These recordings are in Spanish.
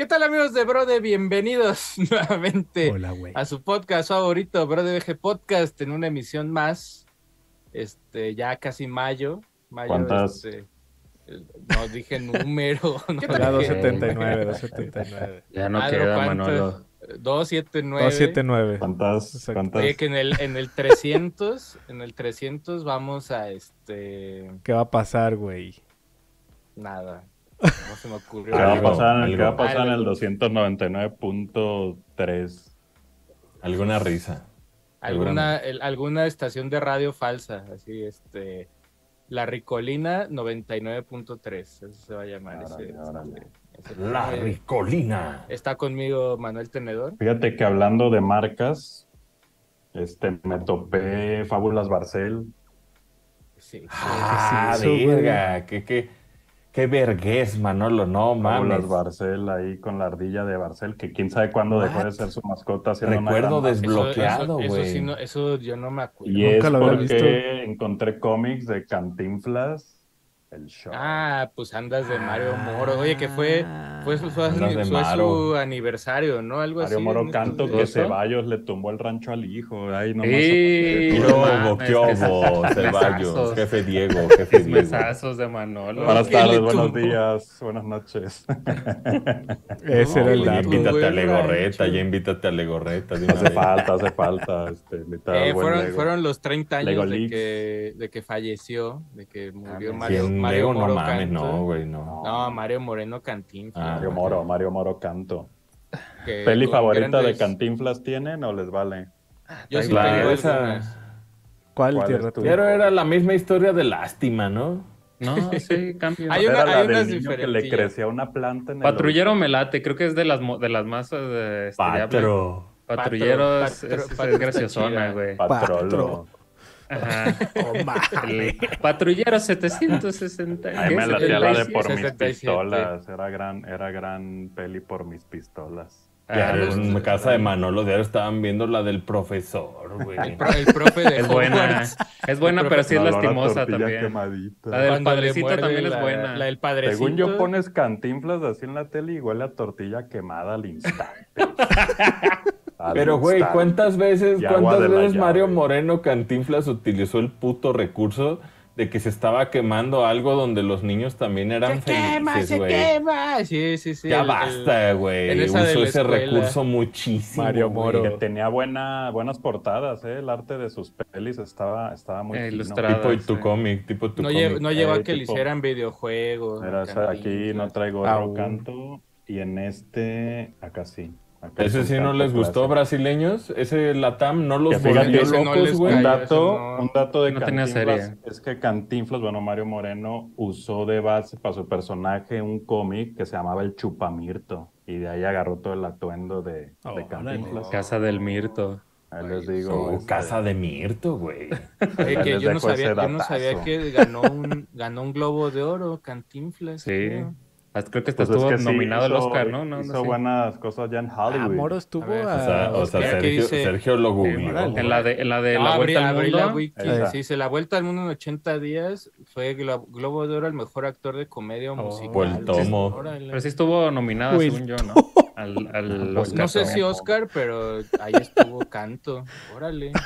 ¿Qué tal amigos de Brode? Bienvenidos nuevamente Hola, a su podcast favorito, Brode VG Podcast, en una emisión más. Este, ya casi mayo. mayo ¿Cuántas? este, no dije número. no La dije- 279, 279. Ya no Ah, queda, ¿cuántas? Manolo. 279. 279. ¿Cuántas? Cuántas? Oye, que en el, en el 300, en el 300 vamos a este. ¿Qué va a pasar, güey? Nada. No se me ocurrió. ¿Qué va a pasar, en el- algo. qué va a pasar en el Algo. 299.3? Alguna risa. alguna, el- alguna estación de radio falsa, así, este. La Ricolina 99.3, eso se va a llamar. ese- ese- La eh, Ricolina. Está conmigo Manuel Tenedor. Fíjate que hablando de marcas, este, me topé Fábulas Barcel. Sí. Ah, ¿qué es eso, verga. Qué, qué, qué vergüenza, Manolo. No mames. Barcel ahí con la ardilla de Barcel, que quién sabe cuándo dejó de What? ser su mascota. Recuerdo. Desbloqueado, eso, eso, güey. sí no- eso yo no me acuerdo. Y Nunca es lo había porque visto. encontré cómics de Cantinflas, el show. Ah, pues andas de Mario Moro. Oye, que fue, fue, su, fue aniversario, ¿no? Algo Mario así. Moro en estos Canto que. Ceballos le tumbó el rancho al hijo. ¿Qué Sí, hubo, no qué Ceballos? mesazos. Jefe Diego, jefe Diego. Mesazos de Manolo. Buenas ¿Qué le tardes, buenos días, buenas noches. Ese era el Ya invítate a Legorreta, ya invítate a Legorreta. hace falta, hace falta. Este, Eh, fueron, los 30 años de que, de que falleció, de que murió sí, Mario. Mario Lego, Moro no mames, Canto. no, güey, no. No, Mario Moreno Cantinflas. Ah, Mario Moro, Mario Moro Canto. que ¿Peli favorita de Cantinflas tienen o les vale? Yo sí Claro, tengo esa-. ¿Cuál, ¿Cuál tierra tuya? Pero era la misma historia de lástima, ¿no? No, sí, cambio. Hay una- Era la del unas niño que le crecía una planta en el Patrullero me late, creo que es de las, de las más eh, este, Patro. Patrullero Patro- es, patro- es- graciosona, güey. Patrolo. Ajá. Oh. El patrullero 760. Ahí me la hacía la de 77. por mis 77. pistolas. Era gran, era gran peli por mis pistolas. Ah, en casa de Manolo diario estaban viendo la del profesor, güey. El, pro- el profe de Es buena, es buena, pero sí es lastimosa tortilla también. quemadita. La del Cuando padrecito también es la- buena. La del padrecito. Según yo pones cantinflas así en la tele y huele a tortilla quemada al instante. Pero, güey. ¿cuántas veces, Y cuántas veces Mario llave. Moreno Cantinflas utilizó el puto recurso de que se estaba quemando algo donde los niños también eran Se quema, felices, se güey? quema. Sí, sí, sí. Ya el- basta, güey. Usó ese escuela. recurso muchísimo. Mario. Moro. Que tenía buena, buenas portadas, ¿eh? El arte de sus pelis estaba, estaba muy Eh. Tipo tu Sí. cómic, tipo tu No, lle- no llevó Eh, a que le hicieran videojuegos. Era, o sea, aquí no traigo Aún. canto y en este, acá sí. Acá Ese es sí no les gustó, brasileños. Ese Latam no los volvió locos, güey. Un dato, no- un dato de no tenía Cantinflas serie. es que Cantinflas, bueno, Mario Moreno usó de base para su personaje un cómic que se llamaba El Chupamirto y de ahí agarró todo el atuendo de. Cantinflas. Casa del Mirto. Ahí les digo. Oh, este, casa de Mirto, güey. Que yo no sabía, yo no sabía que ganó un, ganó un globo de oro, Cantinflas. Sí. creo. Creo que hasta pues es estuvo que sí, nominado al hizo- Oscar, ¿no? no, no hizo sé. buenas cosas ya en Ah, Hollywood. Moro estuvo A. O sea, o sea ¿qué Sergio, dice? Sergio lo Sí, googleó. En la de, en la, de No, la abrí, vuelta al abrí la mundo. wiki. Está. Sí, se la vuelta al mundo en 80 días fue Glo- Globo de Oro al mejor actor de comedia o Oh. musical. Pues tomo. Pero sí estuvo nominada, Uy. según yo, ¿no? Al, al Pues Oscar. No sé si Oscar, pero ahí estuvo canto. Órale.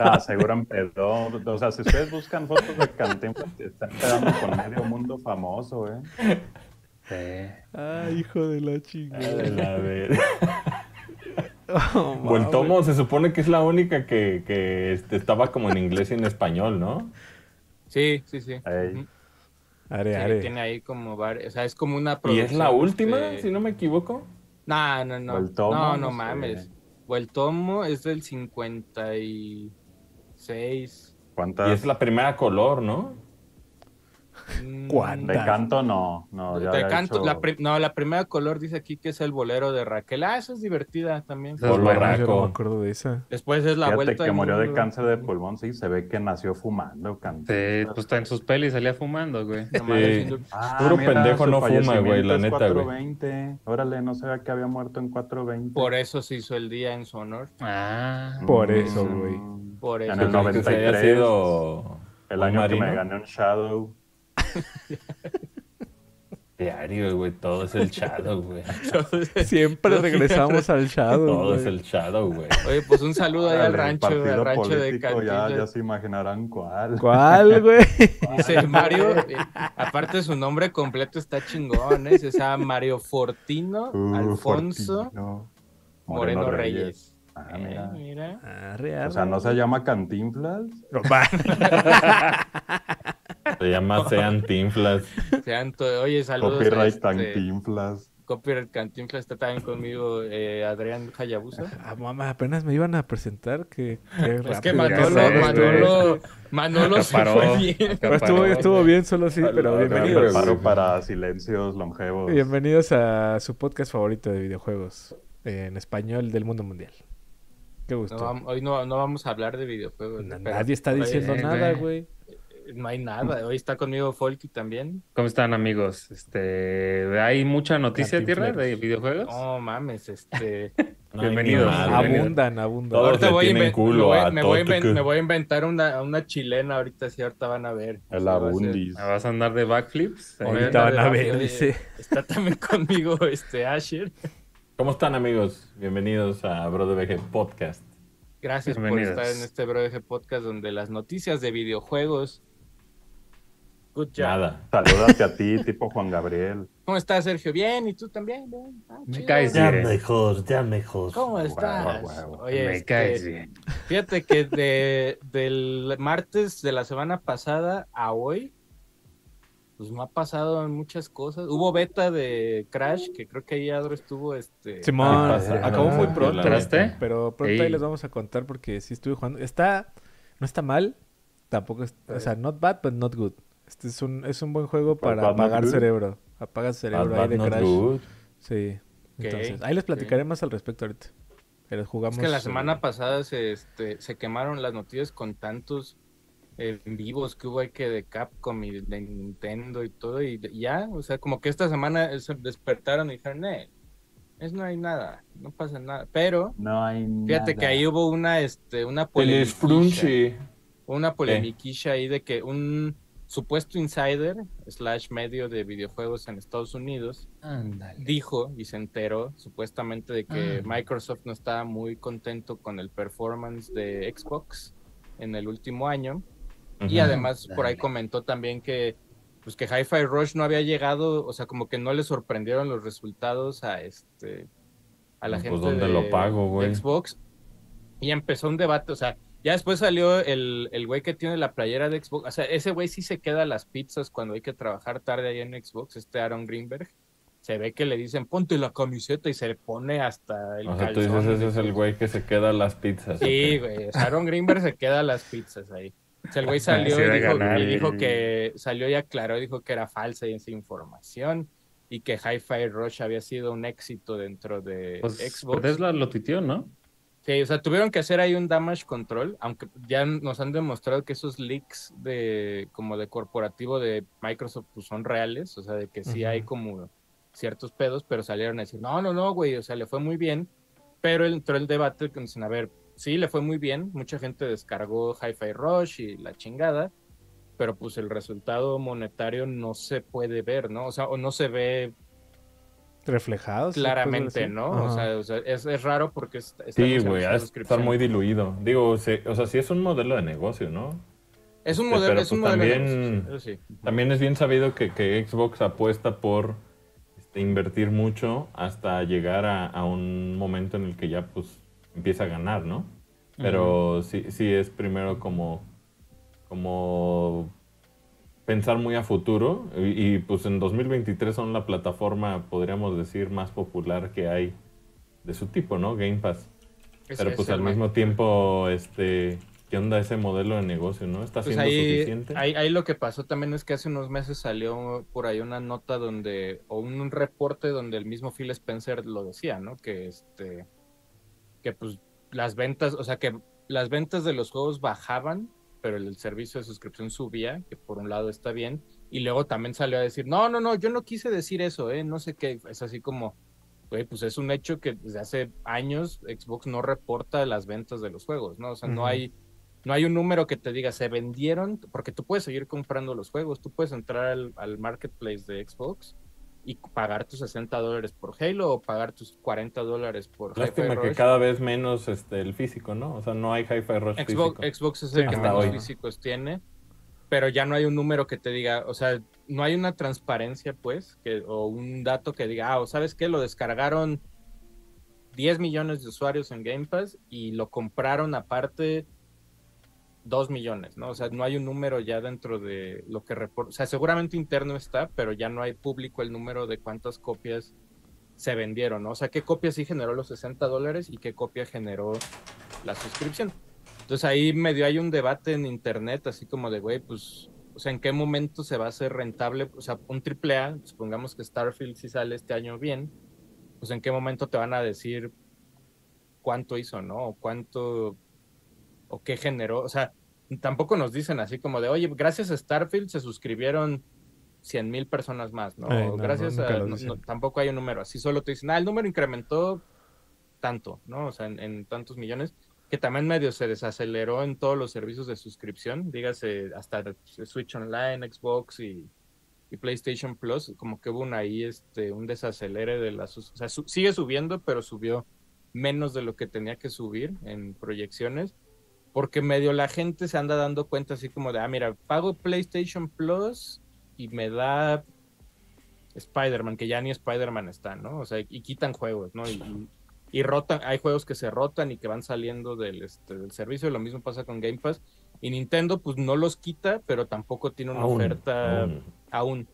Ah, seguro empezó. O sea, si ustedes buscan fotos de Cantinflas, están quedando con medio mundo famoso, ¿eh? Sí. Ay, hijo de la A chingada. la ver- Oh, O el tomo se supone que es la única que, que este, estaba como en inglés y en español, ¿no? Sí, sí, sí. Are, are. tiene ahí como varios. O sea, es como una Y es producción. la última, si no me equivoco. No, no, no. O el tomo, no, no no sé. mames. O el tomo es del 56. ¿Cuántas? Y es la primera color, ¿no? Mm, ¿Cuánta? De canto no, no, ya de canto, hecho- la no, la primera color dice aquí que es el bolero de Raquel. Ah, esa es divertida también. Por no Raco. me acuerdo de esa. Después es la Fíjate vuelta que murió de cáncer de pulmón, sí, se ve que nació fumando Cantinflas. Sí, pues en sus pelis salía fumando, güey. Sí. haciendo- Ah, Puro pendejo no fuma, güey, la neta, güey. 420. Órale, no sabía que había muerto en 420. Por eso se hizo el día en su honor. Ah. Por Mm. eso, güey. Por eso. En el Yo creo que se haya 93, sido El año que me gané un Shadow. Diario, güey. Todo es el Shadow, güey. Siempre regresamos al Shadow. Todo es güey. el Shadow, güey. Oye, pues un saludo ahí al rancho, al rancho de político, ya, se imaginarán cuál. ¿Cuál, güey? Dice Mario, eh, aparte su nombre completo está chingón, ¿eh? Se llama Mario Fortino Uh, Alfonso Fortino. Moreno, Reyes. Ah, Eh, mira. mira. Arre, O sea. ¿no se llama Cantinflas? Se llama Sean Tinflas. Sean to- Oye, saludos. Copyright este- Cantinflas. Copyright Cantinflas está también conmigo, eh, Adrián Hayabusa. Ah, mamá, apenas me iban a presentar que, que Es que Manolo, sabes, Manolo, Manolo se Acaparó. fue bien. Estuvo, estuvo bien, solo sí, A pero bienvenidos. güey. para silencios longevos. Bienvenidos a su podcast favorito de videojuegos eh, en español del mundo mundial. Qué gusto. No hoy no, no vamos a hablar de videojuegos. Nadie está diciendo eh, nada, güey. No hay nada. Hoy está conmigo Folky también. ¿Cómo están, amigos? Este, ¿Hay mucha noticia, Tierra, de videojuegos? No mames, este. No Bienvenidos. Abundan, abundan. Todos ahorita voy inven- culo voy, a me voy me voy a inventar una, una chilena ahorita, sí, ahorita van a ver. El a Abundis. ¿Me ¿Vas a andar de backflips? Ahorita van a ver, oye, dice. Está también conmigo este Asher. ¿Cómo están, amigos? Bienvenidos a Bro de VG Podcast. Gracias por estar en este BroG Podcast donde las noticias de videojuegos. Good job. Nada. Salúdate a ti, tipo Juan Gabriel. ¿Cómo estás, Sergio? Bien, ¿y tú también? Bien. Ah, Me chido. caes Ya bien. mejor, ya mejor. ¿Cómo estás? Oye, Me este, caes bien. fíjate que de, del martes de la semana pasada a hoy, pues me ha pasado muchas cosas. Hubo beta de Crash, que creo que ahí Adro estuvo, este... Simón, Ah, acabó muy pronto. Pero pronto Ey. ahí les vamos a contar porque sí estuve jugando. Está, no está mal, tampoco es, o sea, not bad, but not good. Este es un, es un buen juego para apagar good. cerebro. Apaga cerebro ahí de Crash. good. Sí. Entonces, ahí les platicaré más al respecto ahorita. Pero jugamos. Es que la eh, semana pasada se, este, se quemaron las noticias con tantos eh, vivos que hubo ahí que de Capcom y de Nintendo y todo, y de- ya, o sea, como que esta semana se despertaron y dijeron, eh, es no hay nada, no pasa nada, pero No hay fíjate nada. que ahí hubo una, este, una Frunchi. una polemiquilla ahí de que un supuesto insider slash medio de videojuegos en Estados Unidos dijo y se enteró supuestamente de que Ah. Microsoft no estaba muy contento con el performance de Xbox en el último año. Y además por ahí comentó también que pues que Hi-Fi Rush no había llegado, o sea, como que no le sorprendieron los resultados a este a la Pues, gente ¿dónde de, lo pago, güey? de Xbox. Y empezó un debate, o sea, ya después salió el, el güey que tiene la playera de Xbox, o sea, ese güey sí se queda a las pizzas cuando hay que trabajar tarde ahí en Xbox, este Aaron Greenberg. Se ve que le dicen, ponte la camiseta y se le pone hasta el O sea, tú dices, ese es el güey que se queda a las pizzas. Sí, güey. o sea, Aaron Greenberg se queda a las pizzas ahí. O sea, el güey salió y dijo, y dijo que salió y aclaró, dijo que era falsa esa información y que Hi-Fi Rush había sido un éxito dentro de Pues Xbox. Tesla lo titió, ¿no? Sí, o sea, tuvieron que hacer ahí un damage control, aunque ya nos han demostrado que esos leaks de como de corporativo de Microsoft pues, son reales, o sea, de que sí hay Ujú. como ciertos pedos, pero salieron a decir, no, no, no, güey, o sea, le fue muy bien, pero entró el debate que dicen, a ver, sí, le fue muy bien, mucha gente descargó Hi-Fi Rush y la chingada, pero pues el resultado monetario no se puede ver, ¿no? O sea, o no se ve reflejados. ¿se puede claramente? ¿no? Ajá. O sea, o sea, es, es raro porque es- está en Sí, güey, de de suscripción. muy diluido. Digo, se- o sea, sí es un modelo de negocio, ¿no? Es un Este, modelo, pero es un pues modelo de también- negocios, eso sí. También es bien sabido que, que Xbox apuesta por este, invertir mucho hasta llegar a, a un momento en el que ya pues empieza a ganar, ¿no? Pero sí, sí es primero como, como pensar muy a futuro y, y, pues en 2023 son la plataforma, podríamos decir, más popular que hay de su tipo, ¿no? Game Pass. Es- Pero es pues al mismo tiempo, este, ¿qué onda ese modelo de negocio, no? ¿Está Pues siendo ahí, suficiente? ahí, ahí lo que pasó también es que hace unos meses salió por ahí una nota donde, o un reporte donde el mismo Phil Spencer lo decía, ¿no? Que este, que pues las ventas, o sea que las ventas de los juegos bajaban, pero el servicio de suscripción subía, que por un lado está bien, y luego también salió a decir, no, no, no, yo no quise decir eso, eh, no sé qué, es así como, güey, pues es un hecho que desde hace años Xbox no reporta las ventas de los juegos, ¿no? O sea, no hay no hay un número que te diga se vendieron, porque tú puedes seguir comprando los juegos, tú puedes entrar al, al marketplace de Xbox y pagar tus 60 dólares por Halo o pagar tus 40 dólares por Hi-Fi Lástima que Rush. cada vez menos este, el físico, ¿no? O sea, no hay Hi-Fi Rush Xbox, físico. Xbox es el Sí, que menos hoy. físicos tiene, pero ya no hay un número que te diga, o sea, no hay una transparencia, pues, que, o un dato que diga, ah, o sabes qué, lo descargaron 10 millones de usuarios en Game Pass y lo compraron aparte 2 millones, ¿no? O sea, no hay un número ya dentro de lo que reporta, o sea, seguramente interno está, pero ya no hay público el número de cuántas copias se vendieron, ¿no? O sea, qué copia sí generó los 60 dólares y qué copia generó la suscripción. Entonces ahí medio hay un debate en internet, así como de, güey, pues, o sea, ¿en qué momento se va a hacer rentable? O sea, un triple A, supongamos que Starfield sí sale este año bien, pues ¿en qué momento te van a decir cuánto hizo, ¿no? O cuánto, o qué generó. O sea, tampoco nos dicen así como de, oye, gracias a Starfield se suscribieron 100 mil personas más, ¿no? Eh, no, gracias no, a... no, tampoco hay un número, así solo te dicen, ah, el número incrementó tanto, ¿no? O sea, en, en tantos millones, que también medio se desaceleró en todos los servicios de suscripción, dígase hasta Switch Online, Xbox y, y PlayStation Plus, como que hubo un ahí este, un desacelere de las... O sea, su- sigue subiendo, pero subió menos de lo que tenía que subir en proyecciones, porque medio la gente se anda dando cuenta así como de, ah, mira, pago PlayStation Plus y me da Spider-Man, que ya ni Spider-Man está, ¿no? O sea, y quitan juegos, ¿no? Y, y- rotan, hay juegos que se rotan y que van saliendo del, este, del servicio, lo mismo pasa con Game Pass. Y Nintendo, pues no los quita, pero tampoco tiene una Aún, oferta aún. aún,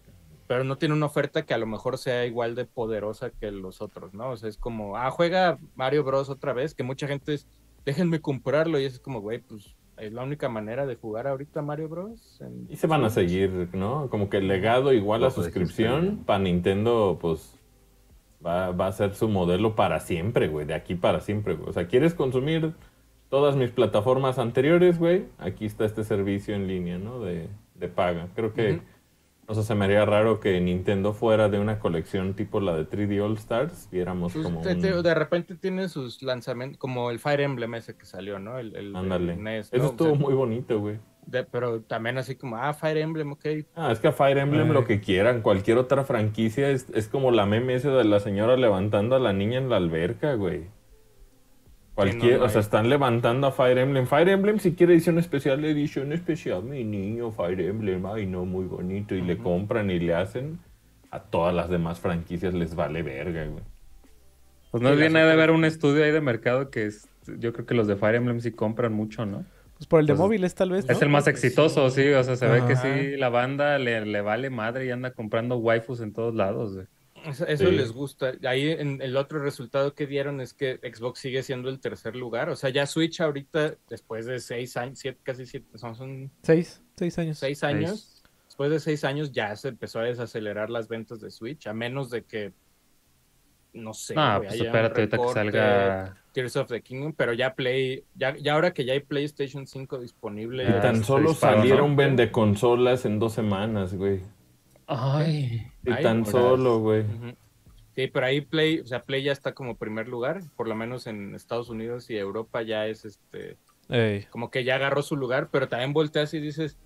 pero no tiene una oferta que a lo mejor sea igual de poderosa que los otros, ¿no? O sea, es como, ah, juega Mario Bros otra vez, que mucha gente es, déjenme comprarlo, y es como, güey, pues es la única manera de jugar ahorita Mario Bros. en- Y se van a seguir, ¿no? Como que el legado igual a dijiste suscripción para Nintendo, pues va, va a ser su modelo para siempre, güey. De aquí para siempre, güey. O sea, ¿quieres consumir todas mis plataformas anteriores, güey? Aquí está este servicio en línea, ¿no? De, de paga. Creo que. O sea, se me haría raro que Nintendo fuera de una colección tipo la de 3D All Stars. Viéramos Pues, como te- te- un- de repente tiene sus lanzamientos, como el Fire Emblem ese que salió, ¿no? El, el- Ándale. el NES, Eso. O estuvo sea, muy bonito, güey. de- pero también así como, ah, Fire Emblem, ok. Ah, es que a Fire Emblem lo que quieran, cualquier otra franquicia es, es como la meme ese de la señora levantando a la niña en la alberca, güey. Cualquier, no, o sea, están levantando a Fire Emblem. Fire Emblem si quiere edición especial, edición especial, mi niño, Fire Emblem, ay no, muy bonito. Y le compran y le hacen. A todas las demás franquicias les vale verga, güey. Pues no viene las de ver un estudio ahí de mercado que es, yo creo que los de Fire Emblem sí compran mucho, ¿no? Pues por el de Pues, móviles tal vez, ¿no? Es el más exitoso, sí, o sea, se ve que sí, la banda le, le vale madre y anda comprando waifus en todos lados, güey. Eso, eso Sí. les gusta. Ahí en el otro resultado que dieron es que Xbox sigue siendo el tercer lugar. O sea, ya Switch ahorita, después de seis años, siete, casi siete, son, son Seis, seis años. seis años, después de seis años ya se empezó a desacelerar las ventas de Switch, a menos de que, no sé, pues espérate ahorita que salga. Tears of the Kingdom, pero ya Play, ya, ya ahora que ya hay PlayStation 5 disponible, Y tan solo disparó, salieron ¿no? vende consolas en dos semanas, güey. Ay. Y Ay, tan solo, güey. Sí, pero ahí Play, o sea, Play ya está como primer lugar, por lo menos en Estados Unidos y Europa ya es este, Ey. como que ya agarró su lugar, pero también volteas y dices,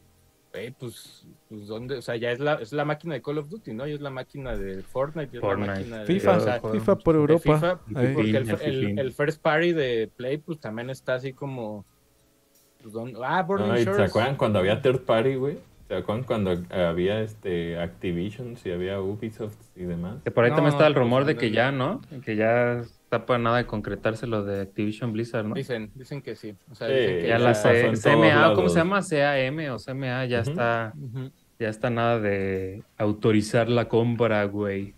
"Ey, pues, pues dónde, o sea, ya es la, es la máquina de Call of Duty, ¿no? Y es la máquina de Fortnite, y es Fortnite. la máquina de FIFA, o sea, FIFA por Europa. FIFA, porque el, El el- first party de Play, pues también está así como, pues, ¿dónde? ah, Ay, ¿Se acuerdan cuando había third party, güey? ¿Se acuerdan cuando había este Activision, si había Ubisoft y demás? Que por ahí No, también está el pues, rumor de que ya, ¿no? Que ya está para nada de concretarse lo de Activision Blizzard, ¿no? Dicen, dicen que sí. O sea, Sí, dicen que Ya ya la C- CMA, ¿cómo se llama? CAM o CMA ya está, ya está nada de autorizar la compra, güey.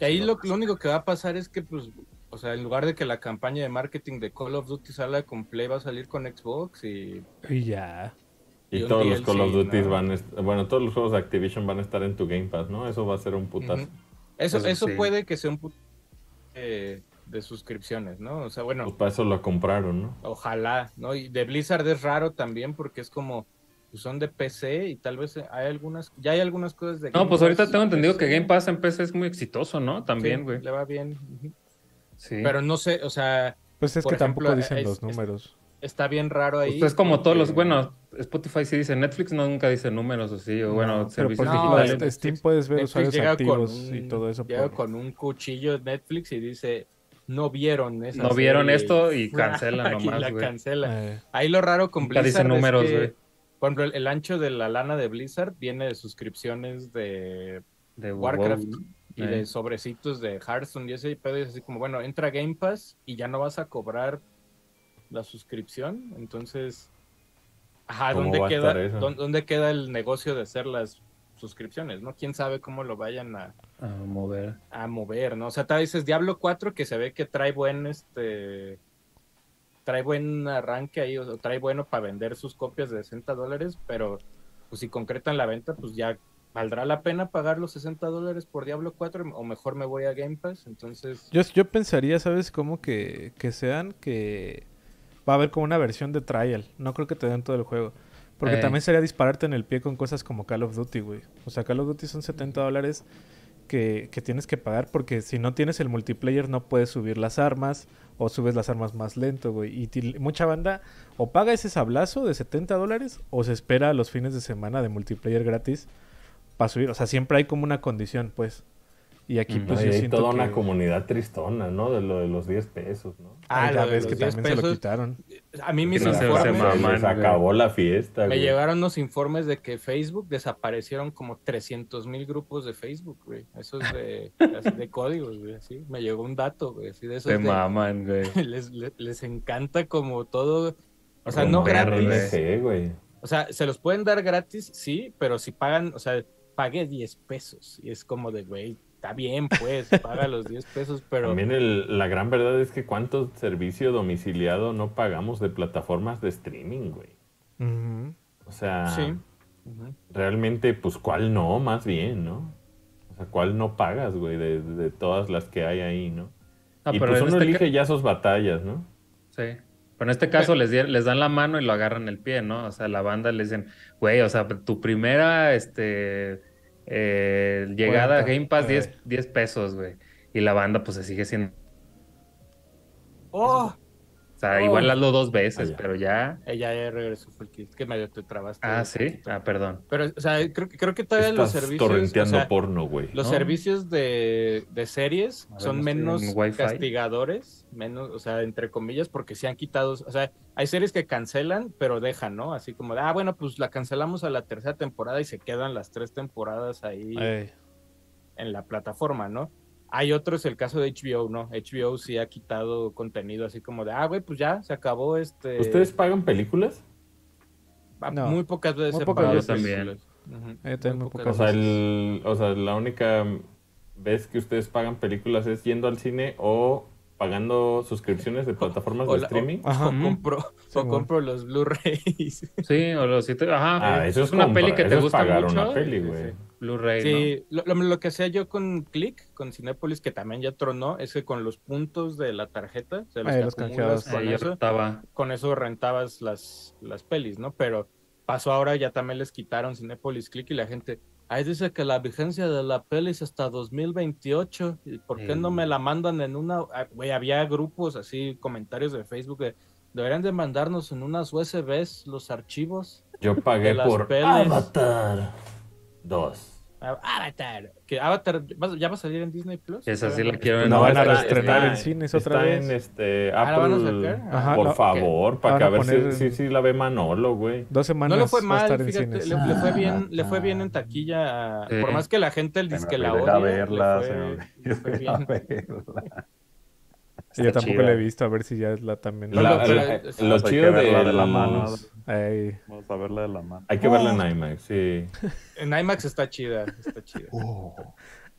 Y ahí lo, lo único que va a pasar es que, pues, o sea, en lugar de que la campaña de marketing de Call of Duty salga con Play, va a salir con Xbox y... Y ya. Y todos los Call of Duty ¿no? van bueno, todos los juegos de Activision van a estar en tu Game Pass, ¿no? Eso va a ser un putazo. Eso, Eso eso sí. puede que sea un put- eh, de suscripciones, ¿no? O sea, bueno, Pues para eso lo compraron, ¿no? ojalá, ¿no? Y de Blizzard es raro también porque es como, pues son de PC y tal vez hay algunas, ya hay algunas cosas de... No, Game pues ahorita Pass tengo entendido PC. que Game Pass en PC es muy exitoso, ¿no? También, güey. Le va bien. Sí. Pero no sé, o sea, Pues es que tampoco dicen es- los es- números. Está bien raro ahí. Pues es como todos los, bueno, Spotify sí dice, Netflix no nunca dice números o sí, o bueno, No, servicios por no, ejemplo, digitales. Netflix- Steam puedes ver Netflix usuarios llega activos con y un- todo eso. Llega por- con un cuchillo Netflix y dice, no vieron esa No vieron serie", esto y cancelan y nomás, la cancela. Eh, Ahí lo raro con Nunca Blizzard dice números, es que, por ejemplo, el, el ancho de la lana de Blizzard viene de suscripciones de De Warcraft WoW, y eh. de sobrecitos de Hearthstone y ese pedo y es así como, bueno, entra Game Pass y ya no vas a cobrar la suscripción, entonces, ajá, ¿Cómo ¿dónde queda, dónde, queda el negocio de hacer las suscripciones, no? ¿Quién sabe cómo lo vayan a, A mover. a mover, ¿no? O sea, tal dices Diablo 4 que se ve que trae buen, este, trae buen arranque ahí, o trae bueno para vender sus copias de 60 dólares, pero pues si concretan la venta, pues ya valdrá la pena pagar los 60 dólares por Diablo 4 o mejor me voy a Game Pass, entonces... Yo, yo pensaría, ¿sabes? Como que, que sean que va a haber como una versión de trial. No creo que te den todo el juego. Porque Eh. también sería dispararte en el pie con cosas como Call of Duty, güey. O sea, Call of Duty son 70 dólares que, que tienes que pagar porque si no tienes el multiplayer no puedes subir las armas o subes las armas más lento, güey. Y ti- mucha banda o paga ese sablazo de 70 dólares o se espera a los fines de semana de multiplayer gratis para subir. O sea, siempre hay como una condición, pues. Y aquí pues Ay, yo hay siento toda que... una comunidad tristona, ¿no? De lo de los 10 pesos, ¿no? Ah, ves los que 10 también se lo quitaron. A mí mis no se- se informes... maman, Se acabó la fiesta, Me güey. llegaron los informes de que Facebook desaparecieron como 300 mil grupos de Facebook, güey. Eso es de, de códigos, güey. Así. Me llegó un dato, güey. Así de esos Se de- maman, güey. les, les, les encanta como todo. O sea, no gratis. PNG, güey. O sea, se los pueden dar gratis, sí, pero si pagan, o sea, pague 10 pesos. Y es como de, güey, está bien, pues, paga los 10 pesos, pero. También el- la gran verdad es que cuánto servicio domiciliado no pagamos de plataformas de streaming, güey. O sea, Sí. Realmente, pues, ¿cuál no? Más bien, ¿no? O sea, ¿cuál no pagas, güey? De, de todas las que hay ahí, ¿no? Ah, y pero pues uno este elige ya sus batallas, ¿no? Sí. Pero en este caso les, les dan la mano y lo agarran el pie, ¿no? O sea, la banda les dicen, güey, o sea, tu primera este, eh, llegada a. Game Pass, Eh. 10, 10 pesos, güey. Y la banda, pues, se sigue siendo. ¡Oh! O sea, Oh. igual hazlo dos veces, Ah, ya. pero ya. Ella ya regresó, fue el que, que medio te trabaste. Ah, sí. poquito. Ah, perdón. Pero, o sea, creo, que- creo que todavía los Estás servicios. torrenteando o sea, porno, güey. Los ¿no? servicios de, de series ver, son menos castigadores, menos, o sea, entre comillas, porque se han quitado, o sea, hay series que cancelan, pero dejan, ¿no? Así como de, ah, bueno, pues la cancelamos a la tercera temporada y se quedan las tres temporadas ahí en la plataforma, ¿no? Hay otros, el caso de HBO, ¿no? HBO sí ha quitado contenido así como de, ah, güey, pues ya, se acabó este... ¿Ustedes pagan películas? Ah, No. Muy pocas veces Muy he pocas pagado veces. películas. Ujú. Eh, también muy O pocas sea, veces. el, o sea, la única vez que ustedes pagan películas es yendo al cine o pagando suscripciones de plataformas O de la- streaming. o- Ajá. o compro, o compro los Blu-rays. Sí, o los siete. Ajá. Ah, eso es una compra- peli que te gusta pagar mucho. una peli, Sí, güey. sí. Blu-ray, Sí, lo, lo- lo que hacía yo con Click, con Cinépolis, que también ya tronó, es que con los puntos de la tarjeta, o sea, los Ah, canjeados. ¿no? con, Eh, eso, estaba. con eso rentabas las, las pelis, ¿no? Pero pasó ahora, ya también les quitaron Cinépolis Click y la gente, ahí dice que la vigencia de la peli es hasta 2028, ¿y por qué no Sí. me la mandan en una...? Ah, Güey, había grupos así, comentarios de Facebook de, deberían de mandarnos en unas USBs los archivos. Yo pagué de las por pelis. Avatar 2. Ah, Avatar, que Avatar ¿va- ya va a salir en Disney Plus. Esa sí la no. quiero La en van a está- en cines otra Está vez. en este Ah, ¿la van a Apple. sacar? Ajá, por no, favor, para que a ver poner- si, si, si la ve Manolo, güey. Dos semanas No le fue mal, fíjate, le, le fue bien, le fue bien en taquilla. Sí. Por más que la gente el disque la odia, verla, le fue- me le fue bien. verla. Yo tampoco chida. la he visto, a ver si ya es la también. La- pero la- es- lo chido de, de la mano. Ey. Vamos a verla de la mano. Hay que verla en IMAX, sí. En IMAX está chida, está chida. Oh.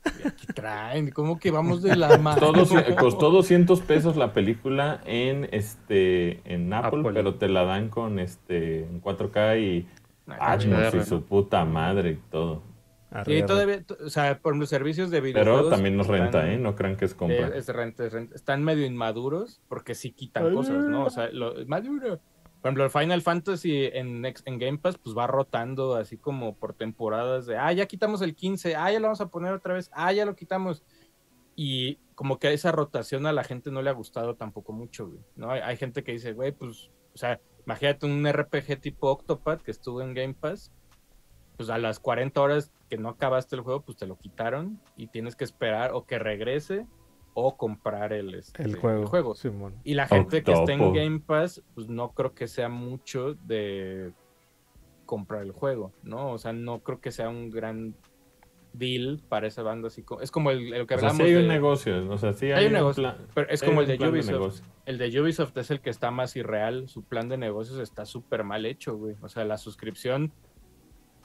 ¿Qué traen? ¿Cómo que vamos de la mano? Costó 200 pesos la película en este en Apple, Apple. pero te la dan con este en 4K y Ah, Atmos HDR, y ¿no? su puta madre y todo. Sí, Arre, arre. todavía, o sea, por los servicios de videojuegos. Pero también nos renta, están- ¿eh? No crean que es compra. Eh, es renta, es renta. Están medio inmaduros porque sí quitan cosas, ¿no? O sea, lo maduro. Por ejemplo, el Final Fantasy en, Next- en Game Pass, pues va rotando así como por temporadas de, ah, ya quitamos el 15, ah, ya lo vamos a poner otra vez, ah, ya lo quitamos. Y como que esa rotación a la gente no le ha gustado tampoco mucho, güey, ¿no? Hay, hay gente que dice, güey, pues O sea, imagínate un RPG tipo Octopath que estuvo en Game Pass. Pues a las 40 horas que no acabaste el juego, pues te lo quitaron y tienes que esperar o que regrese o comprar el, este, El juego. juego. Simón. Y la gente que está en. Game Pass, pues no creo que sea mucho de comprar el juego, ¿no? O sea, no creo que sea un gran deal para esa banda así como es como el, el que O sea, hablamos sí hay un negocio, o sea, sí hay, Hay un negocio, plan- pero es sí como el de Ubisoft. El de Ubisoft es el que está más irreal. Su plan de negocios está súper mal hecho, güey. O sea, la suscripción.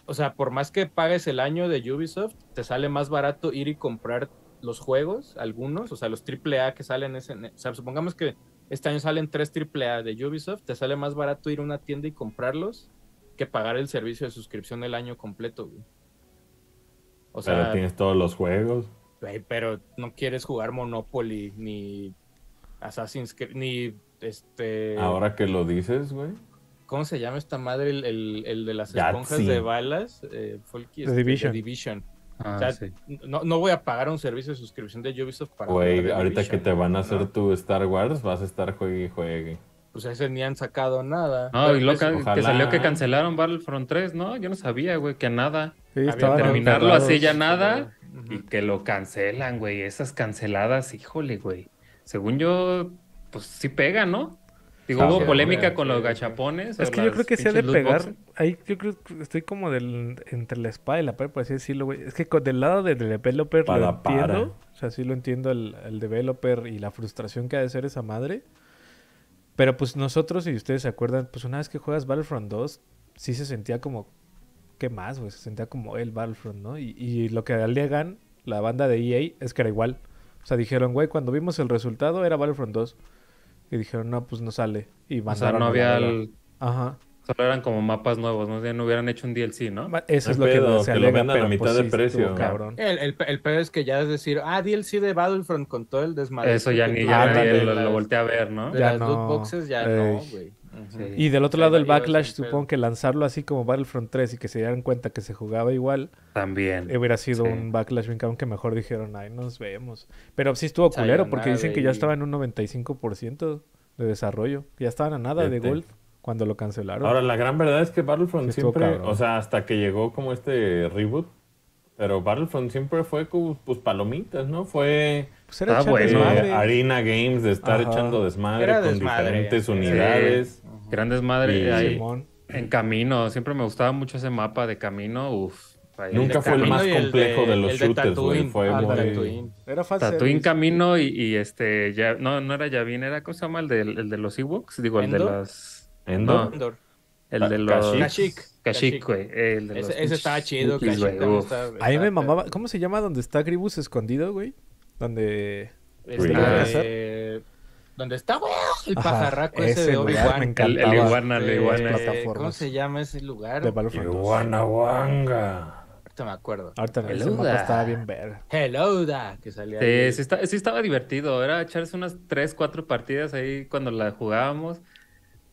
O sea, por más que pagues el año de Ubisoft, te sale más barato ir y comprar los juegos, algunos, o sea, los AAA que salen ese. O sea, supongamos que este año salen tres AAA de Ubisoft, te sale más barato ir a una tienda y comprarlos que pagar el servicio de suscripción el año completo, güey. O Pero sea, tienes todos los juegos. Güey, pero no quieres jugar Monopoly ni Assassin's Creed ni este Ahora que lo dices, güey. ¿Cómo se llama esta madre el, el- el de las esponjas de balas? Eh, The este, Division. The Division. Ah, O sea, sí. no, no voy a pagar un servicio de suscripción de Ubisoft para Güey, ahorita Division, que te van a hacer ¿no? tu Star Wars, vas a estar juegue y juegue. Pues ese ni han sacado nada. No, y lo que salió que cancelaron Battlefront 3, ¿no? Yo no sabía, güey, que nada. Sí, había terminarlo así ya nada. Y que lo cancelan, güey. Esas canceladas, híjole, güey. Según yo, pues sí pega, ¿no? Digo, Ah, hubo polémica con los gachapones. Es que yo creo que se ha de pegar. boxes. Ahí yo creo que estoy como del, entre la espada y la pared, por así decirlo, güey. Es que con- del lado del developer lo Para, para. entiendo. O sea, sí lo entiendo el, el developer y la frustración que ha de ser esa madre. Pero pues nosotros, si ustedes se acuerdan, pues una vez que juegas Battlefront 2, sí se sentía como... ¿Qué más, güey? Se sentía como el Battlefront, ¿no? Y, y lo que alegan la banda de EA es que era igual. O sea, dijeron, güey, cuando vimos el resultado era Battlefront 2. Y dijeron, no, pues no sale. Y O sea, no había... el- Ajá. Solo eran como mapas nuevos, ¿no? Ya no hubieran hecho un DLC, ¿no? Eso es lo que se que lo alega, vendan a pero mitad pues de sí precio. estuvo cabrón. El, el, el pedo es que ya es decir, ah, DLC de Battlefront con todo el desmadre. Eso ya que ni ya nadie lo, lo volteé a ver, ¿no? De Ya las no. loot boxes ya Ey. no, güey. Sí. Y del otro lado llevas backlash, supongo que lanzarlo así como Battlefront 3 y que se dieran cuenta que se jugaba igual, También. hubiera sido Sí. un backlash bien cabrón que mejor dijeron, ay, nos vemos. Pero sí estuvo culero porque dicen que ya estaba en un 95% de desarrollo. Ya estaban a nada de. Gold cuando lo cancelaron. Ahora, la gran verdad es que Battlefront Sí siempre, o sea, hasta que llegó como este reboot, pero Battlefront siempre fue como, pues, palomitas, ¿no? Fue pues era Ah, bueno. eh, desmadre. Arena Games de estar Ajá. echando desmadre Era con desmadre, diferentes sí. unidades. Grandes madres Y- ahí Simón. en camino. Siempre me gustaba mucho ese mapa de camino. Uf. ahí Nunca fue el más el complejo de los el shooters, güey, Tatooine. fue Ah, muy- Tatooine. Era fácil. Tatooine Camino y, y este, ya, no, no era Yavin, era, ¿cómo se llama? El de, el de los Ewoks, digo, el de los... Endor. No. Endor. El de los... Kashyyyk. Kashyyyk. Güey. El de los Ese, ese estaba chido, Kashyyyk güey, también uf. estaba- A mí estaba me mamaba. ¿Cómo se llama donde está Gribus escondido, güey? Donde. Este, eh, donde está, güey, el Ajá, pajarraco ese ese de lugar me Obi-Wan. encantaba. El iguana, el Este, iguana. plataformas. ¿Cómo se llama ese lugar? De Battlefront 2. Guanahuanga. Ahorita me acuerdo. Ahorita ese Hello mapa estaba bien verga. Hello, da, que salía ahí. Sí, sí, está- sí estaba divertido. Era echarse unas 3, 4 partidas ahí cuando la jugábamos.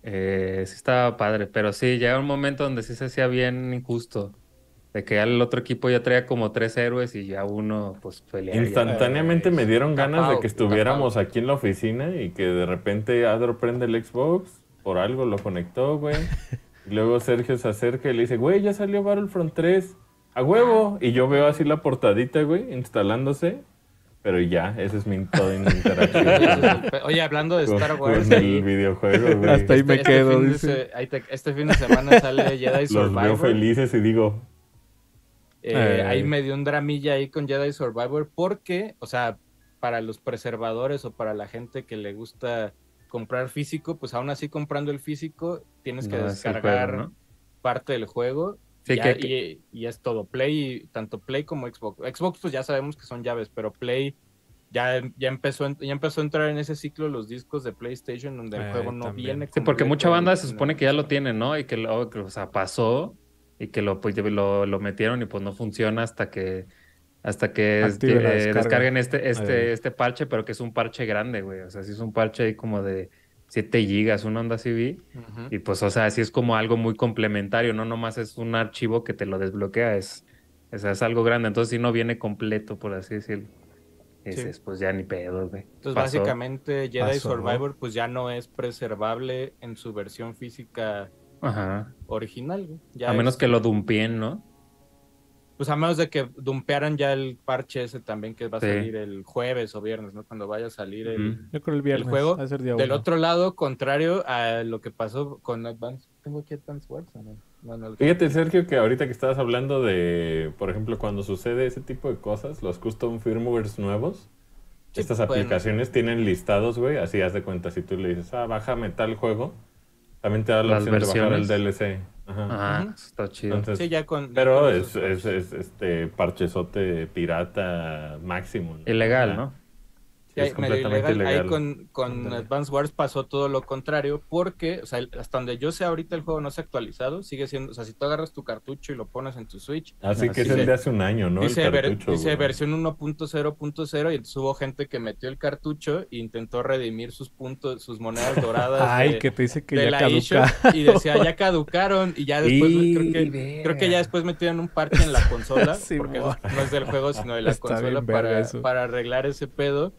Eh, sí estaba padre, pero sí, llega un momento donde sí se hacía bien injusto. De que ya el otro equipo ya traía como tres héroes y ya uno pues peleaba. Instantáneamente me dieron ganas de que estuviéramos aquí en la oficina y que de repente Adro prende el Xbox, por algo lo conectó, güey. Y luego Sergio se acerca y le dice, güey, ya salió Battlefront 3, a huevo. Y yo veo así la portadita, güey, instalándose. Pero ya, esa es mi toda mi interacción. Oye, hablando de con, Star con Wars, el ahí, videojuego, güey. Hasta ahí me este quedo, fin de dice. se- ahí te- este fin de semana sale Jedi Los veo Survivor. felices y digo, Eh, Eh. Ahí me dio un dramilla ahí con Jedi Survivor porque, o sea, para los preservadores o para la gente que le gusta comprar físico, pues aún así comprando el físico tienes que No descargar juego, ¿no? parte del juego. Sí, Ya- que- y, y es todo Play, tanto Play como Xbox. Xbox pues ya sabemos que son llaves, pero Play ya, ya, empezó, ya empezó a entrar en ese ciclo los discos de PlayStation donde el Eh, juego no también. viene. Sí, porque mucha banda se supone que ya lo tiene, ¿no? Y que lo, que, o sea, pasó y que lo, pues, lo, lo metieron y pues no funciona hasta que hasta que eh, descarga. descarguen este, este, este parche, pero que es un parche grande, güey. O sea, sí es un parche ahí como de 7 gigas, una onda vi. Ujú. Y pues, o sea, sí es como algo muy complementario, no nomás es un archivo que te lo desbloquea, es, o sea, es algo grande, entonces sí no viene completo, por así decirlo. Pues ya ni pedo, güey. Entonces, Pasó. básicamente, Jedi Pasó. Survivor, pues ya no es preservable en su versión física Ajá. original, güey. Ya A menos es- que lo dumpien, ¿no? Pues a menos de que dumpearan ya el parche ese también que va a Sí. salir el jueves o viernes, ¿no? Cuando vaya a salir el, Ujú. Yo creo el viernes. juego va a ser día Del uno. otro lado, contrario a lo que pasó con Advance. ¿Tengo aquí Advance Wars o no? No, no, Fíjate, Sergio, que ahorita que estabas hablando de, por ejemplo, cuando sucede ese tipo de cosas, los custom firmwares nuevos, Sí, estas pueden- aplicaciones tienen listados, güey, así haz de cuenta, si tú le dices, ah, bájame tal juego, también te da la Las opción de bajar el versiones. DLC. Ajá. Ah, eso está chido. Entonces, Sí, ya con. pero con es, es, es, este parchezote pirata máximo. ¿no? Ilegal, Ajá. ¿no? Sí, es medio completamente ilegal. Ahí con, con. Advance Wars pasó todo lo contrario, porque, o sea, hasta donde yo sé ahorita el juego no se ha actualizado, sigue siendo, o sea, si tú agarras tu cartucho y lo pones en tu Switch, Así Ah, que es el de hace un año, ¿no? dice, el ver- cartucho, dice güey. versión 1.0.0 y entonces hubo gente que metió el cartucho e intentó redimir sus puntos, sus monedas doradas Ay, de, que te dice que de ya la caduca. eShop y decía, ya caducaron y ya después, Y creo que Creo que ya después metieron un parche en la consola, Sí, porque no es del juego, sino de la Está consola para, para arreglar ese pedo.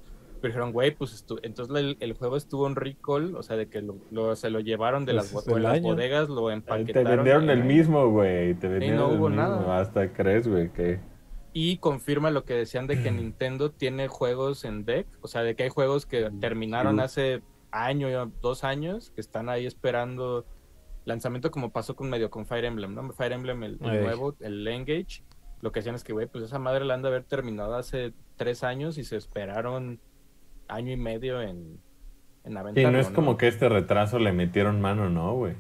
Pero dijeron, güey, pues estu- entonces el, el juego estuvo en recall, o sea, de que lo, lo- se lo llevaron de Pues las, en las bodegas, lo empaquetaron. Te vendieron y- el mismo, güey. Te vendieron no el hubo mismo. nada. Hasta crees, güey, que... Y confirma lo que decían de que Nintendo tiene juegos en deck, o sea, de que hay juegos que terminaron Sí. hace año, dos años, que están ahí esperando lanzamiento como pasó con medio con Fire Emblem, ¿no? Fire Emblem, el, nuevo, el Engage, lo que decían es que, güey, pues esa madre la han de haber terminado hace tres años y se esperaron año y medio en, en Y aventarlo, no es como que este retraso le metieron mano, ¿no, güey?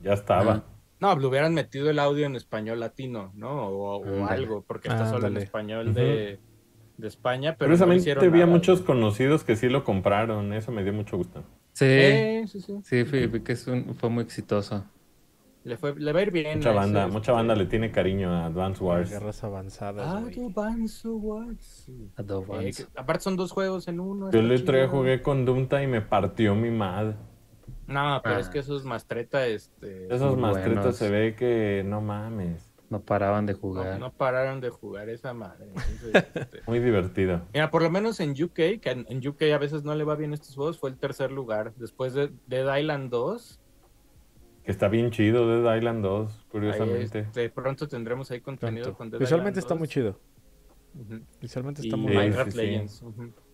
Ya estaba. Ajá. No, le hubieran metido el audio en español latino, ¿no? O, algo, porque está solo en español de, de España, pero no Curiosamente había nada, muchos conocidos que sí lo compraron. Eso me dio mucho gusto. Sí, Eh, sí, sí. sí, vi, vi que es un- fue muy exitoso. Le, fue, le va a ir bien. Mucha banda, ese, mucha este, banda le tiene cariño a Advance Wars. Guerras avanzadas, Ah. Advance Wars. Eh, Advance. que- aparte son dos juegos en uno. Yo el otro jugué con Doomta y me partió mi madre. No, pero Ah. es que esos mastreta, este. Esos buenos. se ve que no mames. No paraban de jugar. no pararon de jugar esa madre. entonces, este, Muy divertido. Mira, por lo menos en UK, que en, en UK a veces no le va bien estos juegos, fue el tercer lugar. Después de Dead Island 2, Que está bien chido Dead Island 2, ahí, curiosamente. este, pronto tendremos ahí contenido Pronto. con Dead Visualmente Island está 2. muy chido. Visualmente Y está muy Sí, Minecraft sí, sí. Legends.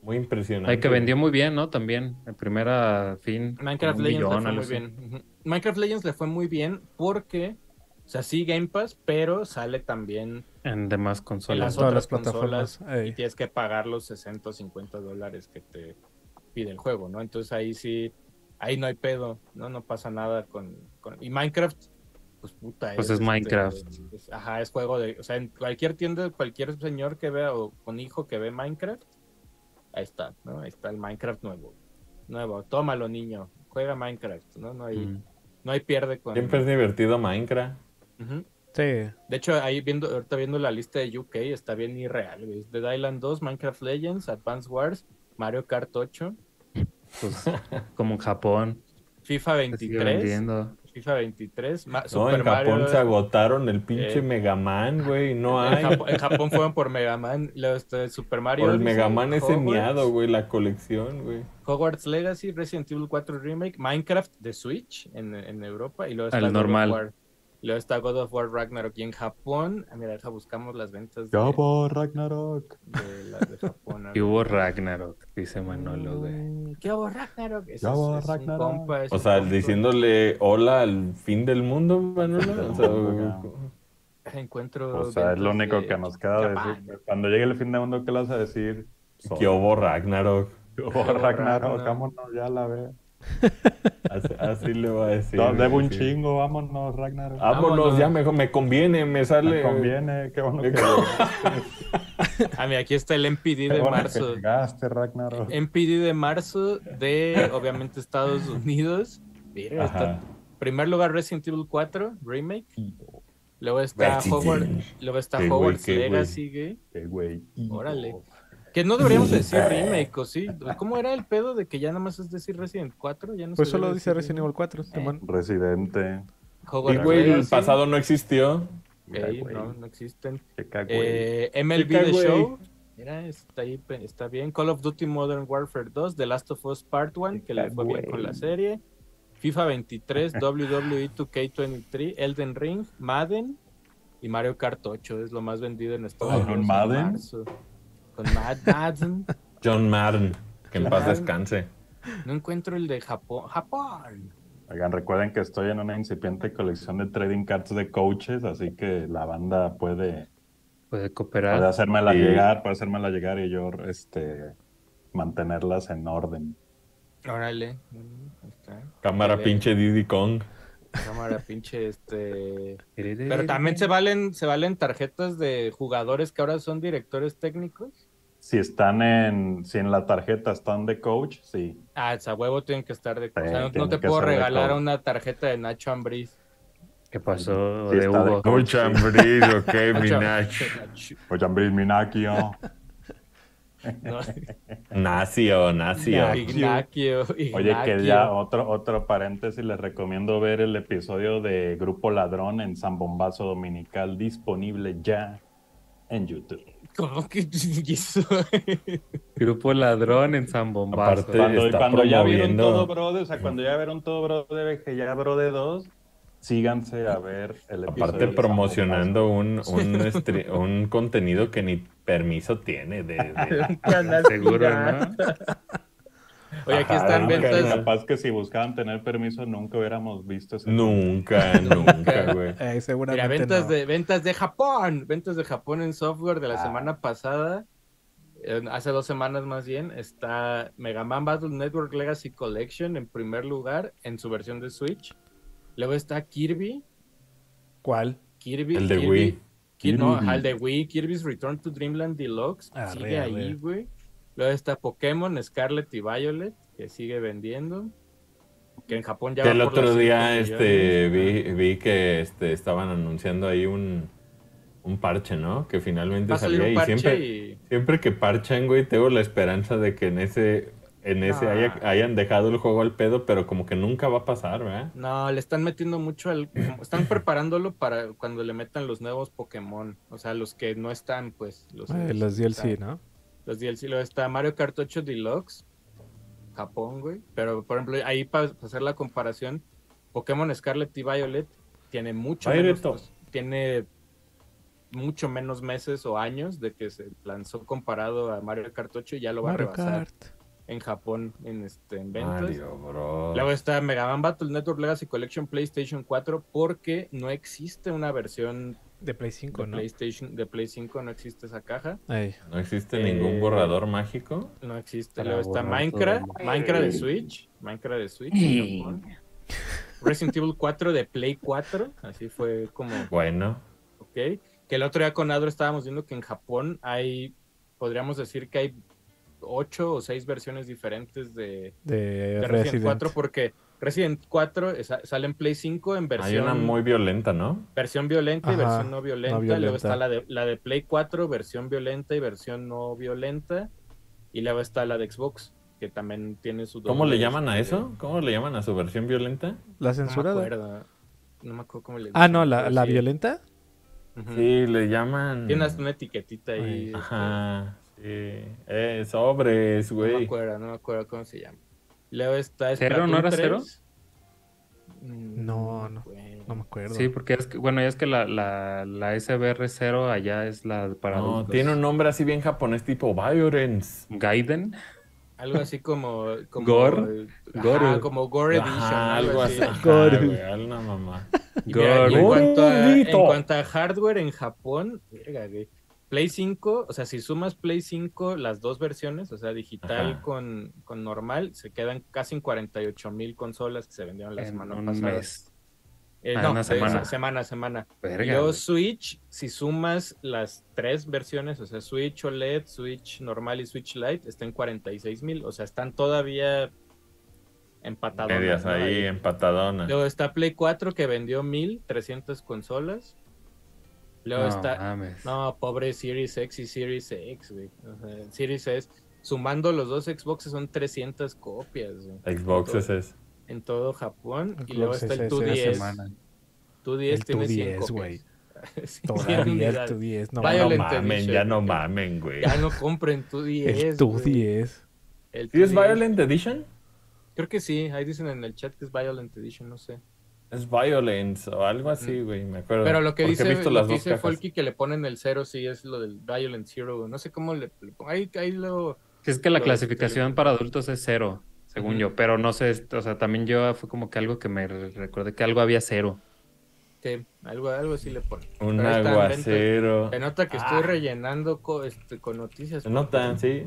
Muy impresionante. Hay que vendió muy bien, ¿no? También. En primera fin. Minecraft un Legends millón, le fue muy bien. Minecraft Legends le fue muy bien porque, o sea, sí Game Pass, pero sale también En demás en consolas. las todas otras las plataformas, consolas y tienes que pagar los 60 o 50 dólares que te pide el juego, ¿no? Entonces ahí sí, ahí no hay pedo, ¿no? No pasa nada con... con- Y Minecraft, pues puta. Pues es Minecraft. es- ajá, es juego de... O sea, en cualquier tienda, cualquier señor que vea o con hijo que ve Minecraft, ahí está, ¿no? Ahí está el Minecraft nuevo. Nuevo, tómalo niño, juega Minecraft, ¿no? No hay, Mm. no hay pierde con... Siempre es divertido Minecraft. Sí. De hecho, ahí viendo, ahorita viendo la lista de UK, está bien irreal, güey. Dead Island 2, Minecraft Legends, Advance Wars, Mario Kart 8, Pues, como en Japón. FIFA se sigue 23, vendiendo. FIFA 23, Ma- No, Super en Japón Mario. se agotaron el pinche Eh. Mega Man, güey. No en, hay. Japón, en Japón fueron por Mega Man, luego este, Super Mario. Por el Mega Man ese Hogwarts, miado, güey. La colección, güey. Hogwarts Legacy, Resident Evil 4 Remake, Minecraft de Switch en, en Europa y luego está El God of normal. War. Luego está God of War Ragnarok y en Japón, ah, mira, deja, buscamos las ventas de, Ragnarok. de las de Japón. Y ver. hubo Ragnarok, dice Manolo, güey. Mm, ¿Qué hubo Ragnarok? Es- hubo es un Ragnarok. compa, es O sea, compa. diciéndole hola al fin del mundo, Manuel. O sea, Encuentro. O sea, es lo único de que nos queda Japón. decir. Cuando llegue el fin de mundo, ¿qué le vas a decir? que hubo Ragnarok. Oh, Ragnarok. Ragnarok, vámonos, ya la ve. Así, así le voy a decir. No, debo un sí. chingo, vámonos, Ragnarok. Vámonos, Vámonos. ya mejor me conviene, me sale. Me conviene, qué bueno Me que, Ah, mira, aquí está el MPD qué de bueno marzo. que llegaste, Ragnarok. MPD de marzo de, obviamente, Estados Unidos. Mira, está. Primer lugar, Resident Evil 4 Remake. Luego está. Hogwarts, luego está Hogwarts. Legacy, güey. Órale. Que no deberíamos decir remake, ¿o sí? ¿Cómo era el pedo de que ya nada más es decir Resident 4? Ya no Pues solo dice decir Resident Evil 4. Simón. Residente. Y Hogwarts güey, el pasado no existió. Güey. no, no existen. Cagüey. Eh, MLB The. Show. Mira, está ahí, está bien. Call of Duty Modern Warfare 2, The Last of Us Part 1, que le fue bien con la serie. FIFA 23, WWE 2K23, Elden Ring, Madden y Mario Kart 8 es lo más vendido en Estados ¿Con Unidos. en Madden? marzo. Con Mad- Madden. John Madden, que en paz descanse. No encuentro el de Japón. Japón. Oigan, recuerden que estoy en una incipiente colección de trading cards de coaches, así que la banda puede, Puede puede cooperar. hacérmela Sí. llegar, puede hacérmela llegar y yo este, mantenerlas en orden. Órale. Cámara pinche Diddy Kong. Cámara pinche este. Pero también se valen, se valen tarjetas de jugadores que ahora son directores técnicos. Si están en, si en la tarjeta están de coach, sí. Ah, esa huevo tienen que estar de. o sea, no, no te puedo regalar coach. una tarjeta de Nacho Ambriz. ¿Qué pasó Sí, de está de Hugo? coach. Ambriz, ok, mi Nacho- Nach. Nacho- Oye, Ambris Minakio. no, Nacio, Nacio. Ignacio. Oye, que ya otro, otro paréntesis, les recomiendo ver el episodio de Grupo Ladrón en San Bombazo Dominical, disponible ya en YouTube. ¿Cómo que eso? Grupo Ladrón en San Bombazo. Aparte- Cuando, está cuando ya vieron todo, brother, o sea, cuando ya vieron todo, brother, que ya bro de dos, síganse a ver el episodio. Aparte de San promocionando un, un, estri- un contenido que ni permiso tiene de, Seguro. ¿no? Oye, aquí Ajá, están nunca, ventas. nunca. Capaz que si buscaban tener permiso nunca hubiéramos visto ese. Nunca, nunca, güey. Eh, Mira, seguramente ventas no. de ventas de Japón, ventas de Japón en software de la Ah. semana pasada, eh, hace dos semanas más bien, está Mega Man Battle Network Legacy Collection en primer lugar en su versión de Switch. Luego está Kirby, ¿Cuál? Kirby, El de Kirby- Wii. No, ajá, el de Wii, Kirby's Return to Dreamland Deluxe, Arre, sigue ahí, arre. güey. Luego está Pokémon Scarlet y Violet, que sigue vendiendo. Que en Japón ya Que va el por otro día 5 este, vi, vi que este, estaban anunciando ahí un, un parche, ¿no? Que finalmente Va salía un y siempre, y... siempre que parchan, güey, tengo la esperanza de que en ese, en ese Ah. haya- hayan dejado el juego al pedo, pero como que nunca va a pasar, ¿verdad? No, le están metiendo mucho al... Están preparándolo para cuando le metan los nuevos Pokémon. O sea, los que no están, pues. Los, Eh, los DLC, están- ¿no? Los DLC. Luego está Mario Kart 8 Deluxe. Japón, güey. Pero, por ejemplo, ahí para hacer la comparación, Pokémon Scarlet y Violet tiene mucho menos... Pues, tiene mucho menos meses o años de que se lanzó comparado a Mario Kart 8 y ya lo va Mario a rebasar Kart. en Japón en, este, en ventas. Mario, bro. Luego está Mega Man Battle Network Legacy Collection PlayStation 4 porque no existe una versión De Play 5, de ¿no? PlayStation de Play 5, no existe esa caja, ¿No existe Eh, ningún borrador mágico? no existe. Luego está Minecraft, todo. Minecraft de Switch, Minecraft de Switch. en Japón. Resident Evil 4 de Play 4, así fue como, Bueno, ok. Que el otro día con Adro estábamos viendo que en Japón hay, podríamos decir que hay ocho o seis versiones diferentes de, de, de Resident, Resident. 4 porque Resident 4 es- sale en Play 5 en versión hay una muy violenta, ¿no? versión violenta y Ajá, versión no violenta. no Luego está la de, la de Play 4, versión violenta y versión no violenta. Y luego está la de Xbox, que también tiene su... ¿Cómo le llaman a este, eso? ¿Cómo le llaman a su versión violenta? La No me censurada. acuerdo. No me acuerdo cómo le ah, dicen, no, la, la sí. violenta. Ujú. Sí, le llaman... Tiene hasta una etiquetita ahí. Este, Ajá, sí. Eh, sobres, No me güey. acuerdo, no me acuerdo cómo se llama. Luego está... ¿Cero? ¿No era Splatoon cero? 3. Mm, No, no. bueno. No me acuerdo. Sí, porque es que, bueno, ya es que la, la, la SBR0 allá es la para No, adultos. tiene un nombre así bien japonés tipo Violence. Gaiden. Algo así como... como Gore. Ajá, Gore. como Gore Edition. Ajá, algo así. Gore. güey, una mamá. Y mira, y en, Gore. cuanto a, en cuanto a hardware en Japón, verga, güey. Play 5, o sea, si sumas Play 5, las dos versiones, o sea, digital con, con normal, se quedan casi en 48 mil consolas que se vendieron la En semana un pasada. mes. Eh, Ah, no, una semana. semana, semana. Verga, Y luego güey. Switch, si sumas las tres versiones, o sea, Switch OLED, Switch normal y Switch Lite, está en 46 mil, o sea, están todavía empatados. Medias ahí empatadonas. Luego está Play 4 que vendió 1300 consolas. Luego No está. mames. No, pobre Series X y Series X, güey. O sea, Series S. Sumando los dos Xboxes son 300 copias, güey. Xbox En es todo-. En todo Japón. Y Xbox luego está el SS, 2DS. semana. 2DS El tiene 100 210, copias. güey. Sí, Todavía el unidades. tu 10, no Ya no mamen, Edition. ya no mamen, güey. Ya no compren tu 10. El tu güey. 10. El ¿Sí es 2DS. Violent Edition? Creo que sí, ahí dicen en el chat que es Violent Edition, no sé. Es Violence o algo así, güey, me acuerdo. Pero lo que Porque dice, he visto lo las que dos dice. Folky que le ponen el cero, sí, es lo del Violent Zero. No sé cómo le, le ahí, ahí lo... Si es que la clasificación para adultos es cero, según yo, pero no sé, o sea, también yo fue como que algo que me re- recordé que algo había cero. Sí, algo, algo así le ponen. Un Pero aguacero. Se nota que estoy Ah. rellenando co- este, con noticias. Se nota, sí.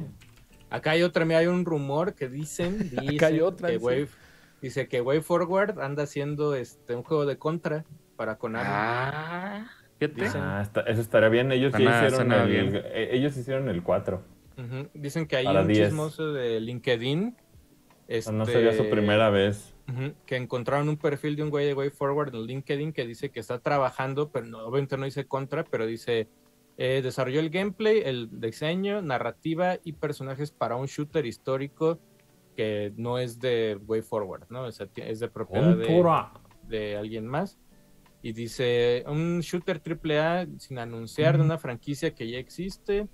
Acá hay otra, mira, hay un rumor que dicen, dicen hay otra, que. Wave, dice que Way Forward anda haciendo este un juego de contra para Konami. Ah, fíjate. Dicen- Ah, está- eso estaría bien. Ellos ya hicieron el, bien. eh, ellos hicieron el 4. Ujú. Dicen que hay un 10. chismoso de LinkedIn. Este, No sería su primera vez. que encontraron un perfil de un güey de Way Forward en LinkedIn que dice que está trabajando, pero no, obviamente no dice contra, pero dice eh, desarrolló el gameplay, el diseño, narrativa y personajes para un shooter histórico que no es de Way Forward, ¿no? O sea, es de propiedad de, de alguien más. Y dice, un shooter AAA sin anunciar de una franquicia que ya existe.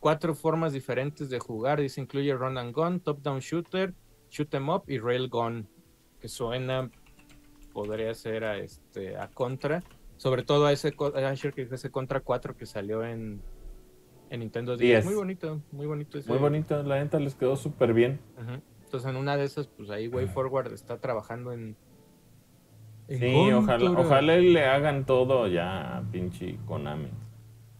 Cuatro formas diferentes de jugar. Dice, incluye run and gun, top down shooter, shoot 'em up y railgun. Que suena, podría ser a, este, a Contra. Sobre todo a ese, a ese Contra 4 que salió en, en Nintendo 10. Diez. Muy bonito, muy bonito. ese- Muy bonito, la neta les quedó súper bien. Ujú. Entonces, en una de esas, pues ahí Way Forward está trabajando en. en Sí, ojalá, Contra. ojalá le hagan todo ya, pinche Konami.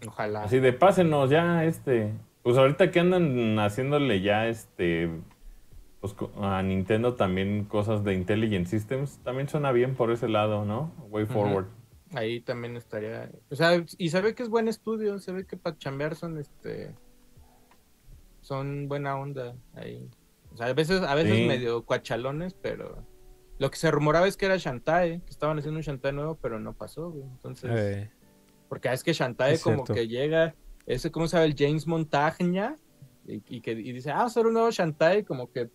Ojalá. Así de pásenos ya este. Pues ahorita que andan haciéndole ya este. Pues a Nintendo también cosas de Intelligent Systems. También suena bien por ese lado, ¿no? Way forward. Ahí también estaría. O sea, y se ve que es buen estudio, se ve que para chambear son este. Son buena onda ahí. O sea, a veces, a veces Sí. medio cuachalones, pero. Lo que se rumoraba es que era Shantae, que estaban haciendo un Shantae nuevo, pero no pasó, güey. Entonces. Eh, Porque es que Shantae Es como cierto. que llega, ese, ¿cómo llama? El James Montagna, y, y que y dice, ah, hacer un nuevo Shantae, como que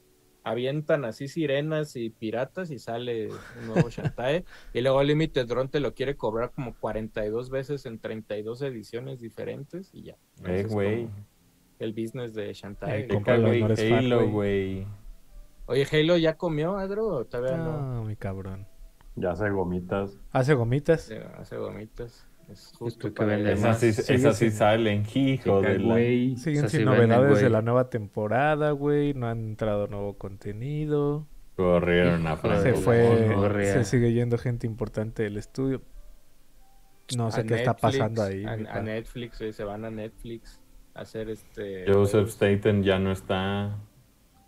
avientan así sirenas y piratas y sale un nuevo Shantae. y luego Limited Run te lo quiere cobrar como 42 veces en 32 ediciones diferentes y ya. Eh, güey. El business de Shantae. Eh, Halo, güey. Oye, Halo ya comió, Adro, o todavía no. no, mi cabrón. Ya hace gomitas. Hace gomitas. Hace gomitas. Es justo que para. Esas sí, salen, hijo de la... güey. Siguen O sea, sin novedades de güey. la nueva temporada, güey. No han entrado nuevo contenido. Corrieron a Se Franco. la fue, se sigue yendo gente importante del estudio. No sé a qué está pasando ahí. A. Netflix, eh, se van a Netflix a hacer este. Joseph. Staten ya no está.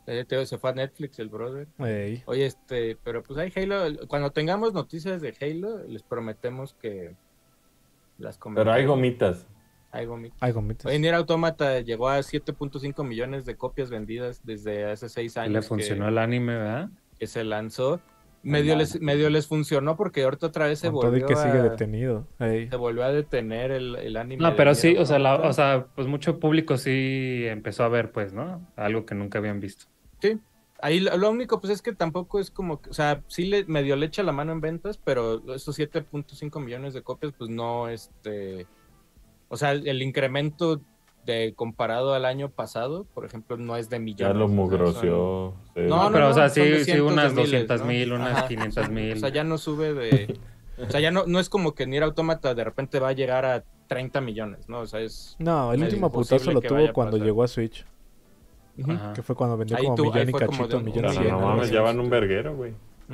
Eh, se fue a Netflix el brother. Ey, Oye, este, pero pues hay Halo. Cuando tengamos noticias de Halo, les prometemos que las Pero hay gomitas. Hay gomitas. hay gomitas. Oye, Nier Automata llegó a 7.5 millones de copias vendidas desde hace seis años. Le que- funcionó el anime, ¿verdad? que se lanzó. Medio les, medio les funcionó porque ahorita otra vez se Con todo y volvió, que sigue a, detenido. Ey. se volvió a detener el, el anime. No, pero sí, o sea, la- o sea, pues mucho público sí empezó a ver, pues, ¿no? Algo que nunca habían visto. Sí. Ahí lo, lo único, pues es que tampoco es como, que- o sea, sí le medio le echa la mano en ventas, pero esos 7.5 millones de copias, pues no, este, o sea, el, el incremento de comparado al año pasado, por ejemplo, no es de Ya millones. lo o sea, son- mugroció. sí. No, no, pero, o sea, sí- sí, unas miles, 200,000, ¿no? unas 500,000. O sea, ya no sube de, o sea, ya no, no es como que Nier Automata de repente va a llegar a 30 millones, ¿no? O sea, es... No, el último putazo lo tuvo cuando pasar. llegó a Switch. Que fue cuando vendió Ahí como tu- millón y cachito, millón y no mames, ya van un verguero, güey.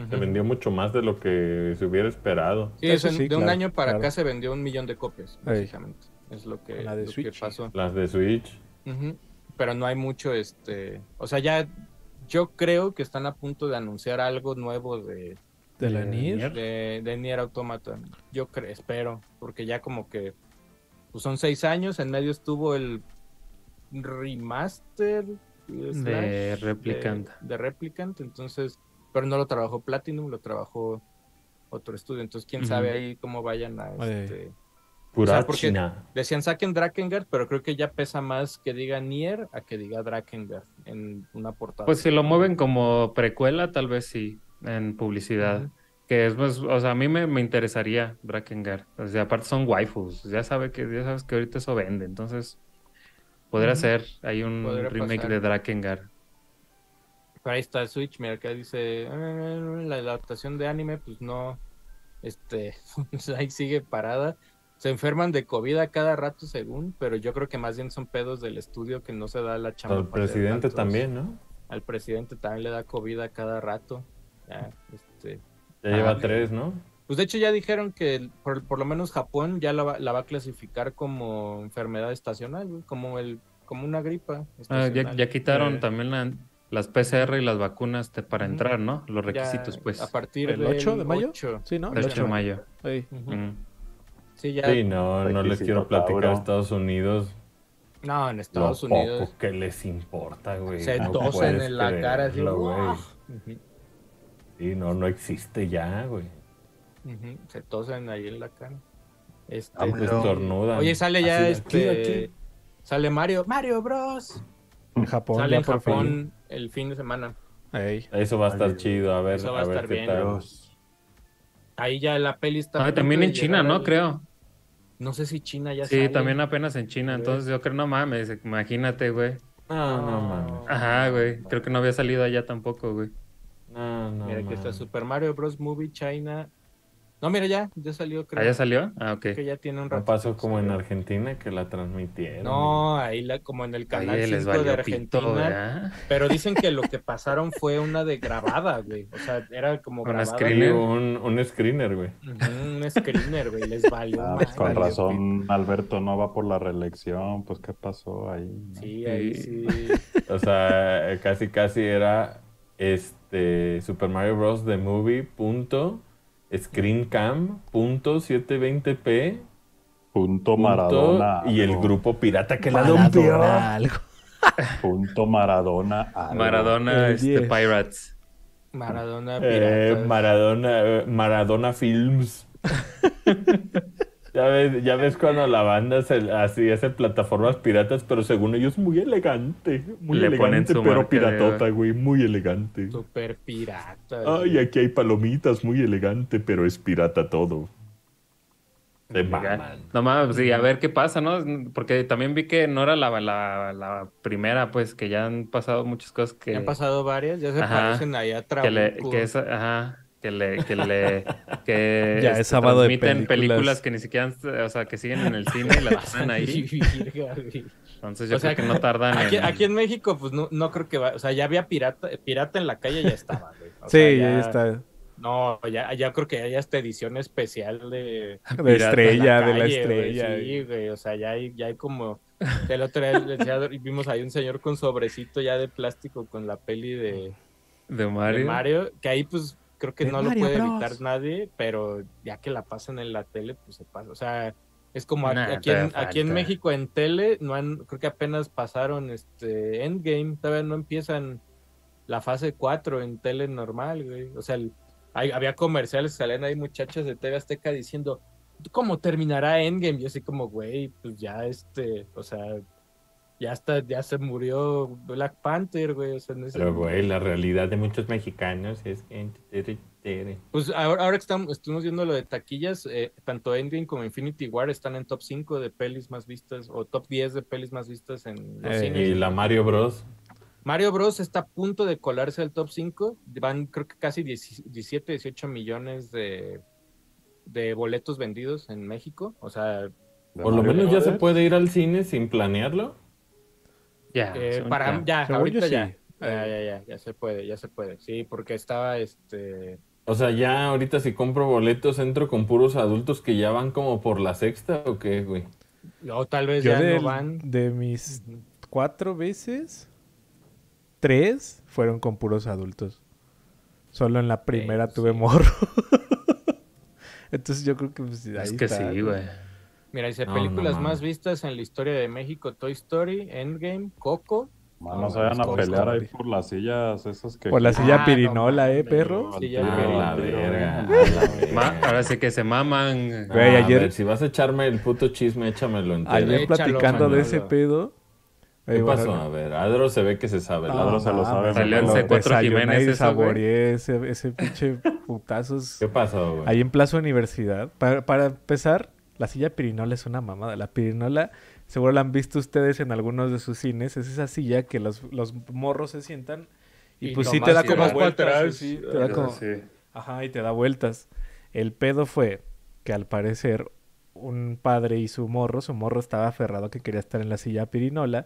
Se vendió mucho más de lo que se hubiera esperado. Sí, Eso eso, sí, de un claro, año para claro. acá se vendió un millón de copias, Ey. básicamente. Es lo que, La de lo que Switch. pasó. Las de Switch. Pero no hay mucho, este... O sea, ya yo creo que están a punto de anunciar algo nuevo de, De la Nier. Nier. de, de Nier Automata. Yo creo, espero, porque ya como que pues son seis años, en medio estuvo el remaster De slash Replicant. De, de Replicant, entonces, pero no lo trabajó Platinum, lo trabajó otro estudio, entonces quién sabe ahí cómo vayan a este... Pura O sea, porque- China. Decían saquen Drakengard, pero creo que ya pesa más que diga Nier a que diga Drakengard en una portada. Pues si lo mueven como precuela, tal vez sí, en publicidad. Que es, pues, o sea, a mí me, me interesaría Drakengard. O sea, aparte son waifus. Ya sabe que, ya sabes que ahorita eso vende. Entonces, podría ser. Hay un Podría remake pasar. de Drakengard. Pero ahí está Switch, mira, acá dice, "Ah, la adaptación de anime, pues no, este, ahí sigue parada. Se enferman de COVID a cada rato según, pero yo creo que más bien son pedos del estudio que no se da la chamba. Al presidente también, ¿no? Al presidente también le da COVID a cada rato. Ya, este, Ya lleva Ah, tres, ¿no? Pues de hecho ya dijeron que por, por lo menos Japón ya la va, la va a clasificar como enfermedad estacional, güey, como el como una gripa. Ah, ya, ya quitaron Eh. también la- las PCR y las vacunas te- para entrar, ¿no? Los Ya requisitos, pues. A partir ¿El del 8 de mayo? 8. Sí, ¿no? El 8 de mayo. Ey. Ujú. Mm. Sí, ya. Sí, no, no les quiero platicar a Tauro. Estados Unidos. No, en Lo Estados Unidos poco que les importa, güey. se No tosen en la cara así. güey. ¡guau! Ujú, Sí, no, no existe ya, güey. Se tosen ahí en la cara. Este, Ah, Pues. Oye, sale ya Así, este. aquí, aquí. Sale Mario. Mario Bros. En Japón, sale en fin. Japón el fin de semana. Ey. Eso va a estar Ay, chido, a ver, eso va a a ver estar qué bien. tal. Dios. Ahí ya la peli está. Ah, también en China, ¿no? al- Creo. No sé si China ya Sí, sale. también apenas en China. Entonces yo creo, no mames, imagínate, güey. No, no mames. Ajá, güey. Creo que no había salido allá tampoco, güey. No, no. Mira, aquí está. Super Mario Bros. Movie China. No, mira, ya, ya salió, creo. ¿Allá salió? Ah, ok. que ya tiene un No rato. pasó como en Argentina que la transmitieron. No, ahí la, como en el canal Oye, 5 les de valió Argentina. pito, pero dicen que lo que pasaron fue una de grabada, güey. O sea, era como grabada. Screener. un, un screener, güey. Un screener, güey. Les valió. Ah, madre. pues con razón Alberto no va por la reelección. Pues, ¿qué pasó ahí? no? Sí, ahí sí. O sea, casi casi era este Super Mario Bros. The Movie punto screencam punto 720p Punto punto, Maradona. y el grupo pirata que la rompió. Maradona algo. Punto Maradona. algo. Maradona, El este, 10. Pirates. Maradona Eh, Piratas. Maradona, eh, Maradona Films. ya, ves, ya ves cuando la banda se, así hace plataformas piratas, pero según ellos muy elegante. Muy Le ponen elegante, su pero de- piratota, güey. Muy elegante. Super pirata. Ay, aquí hay palomitas, muy elegante, pero es pirata todo. Maman. No mames, sí, a ver qué pasa, ¿no? Porque también vi que no era la, la, la primera, pues, que ya han pasado muchas cosas que, Ya han pasado varias, ya se Ajá. parecen ahí a que le, Trabuco. que es, ajá, que le, que le, que Ya es sábado de transmiten películas. películas que ni siquiera, o sea, que siguen en el cine y las ponen ahí. Entonces yo O sea, creo que no tardan Aquí, en... aquí en México, pues no, no creo que va. O sea, ya había pirata, pirata en la calle, ya estaba, güey. O Sí, sea, ya está. No, ya, ya creo que hay hasta edición especial de, De estrella, de la calle, estrella. Sí, güey, o sea, ya hay, ya hay como. El otro día vimos ahí un señor con sobrecito ya de plástico con la peli de, de de Mario. Mario, que ahí pues creo que De no Mario lo puede Bros. evitar nadie, pero ya que la pasan en la tele, pues se pasa. O sea, es como aquí, Nah, aquí en, aquí. México en tele, no han, creo que apenas pasaron este Endgame, todavía no empiezan la fase 4 en tele normal, güey. O sea, el- hay- había comerciales, salían ahí muchachas de TV Azteca diciendo, ¿cómo terminará Endgame? Yo así como, güey, pues ya este, o sea, ya está, ya se murió Black Panther, güey. O sea, no es- Pero, güey, la realidad de muchos mexicanos es que... Pues ahora, ahora que estamos, estuvimos viendo lo de taquillas, eh, tanto Endgame como Infinity War están en top 5 de pelis más vistas o top 10 de pelis más vistas en los Eh, cines. Y la Mario Bros. Mario Bros está a punto de colarse al top 5. Van creo que casi 10 17, 18 millones de, de boletos vendidos en México. O sea, Por lo Mario menos ya se puede ir al cine sin planearlo. Ya, eh, para ya, Según ahorita sí. ya. Ya, ya, ya, ya se puede, ya se puede. Sí, porque estaba este O sea, ya ahorita si compro boletos entro con puros adultos que ya van como por la sexta o qué, güey. o tal vez Yo ya no van. de mis cuatro veces, tres fueron con puros adultos. Solo en la primera Sí, tuve sí. morro. Entonces yo creo que pues, ahí Es que está. sí, güey. Mira, dice No, películas no más vistas en la historia de México: Toy Story, Endgame, Coco. No, no se vayan a pelear ahí por las sillas esas que... Por la silla Ah, pirinola, no eh, perro. Ya Ah, la verga, ahora sí que se maman. Güey, Ah, ayer- a ver, si vas a echarme el puto chisme, échamelo entero. Ayer Échalo, platicando de ese pedo. ¿Qué eh, pasó? bueno, A ver, Adro se ve que se sabe. Ah, Adro se lo sabe, Salió lo C4 desayuné Jiménez y saboreé ese, ese pinche putazos ¿Qué pasó, güey? ahí en Plaza Universidad. Para, para empezar, la silla pirinola es una mamada. La pirinola, seguro la han visto ustedes en algunos de sus cines. Es esa silla que los, los morros se sientan y, Y pues sí te da te como vueltas. atrás. sí, te da como... Sí. Ajá, y te da vueltas. El pedo fue que al parecer un padre y su morro, su morro estaba aferrado que quería estar en la silla pirinola.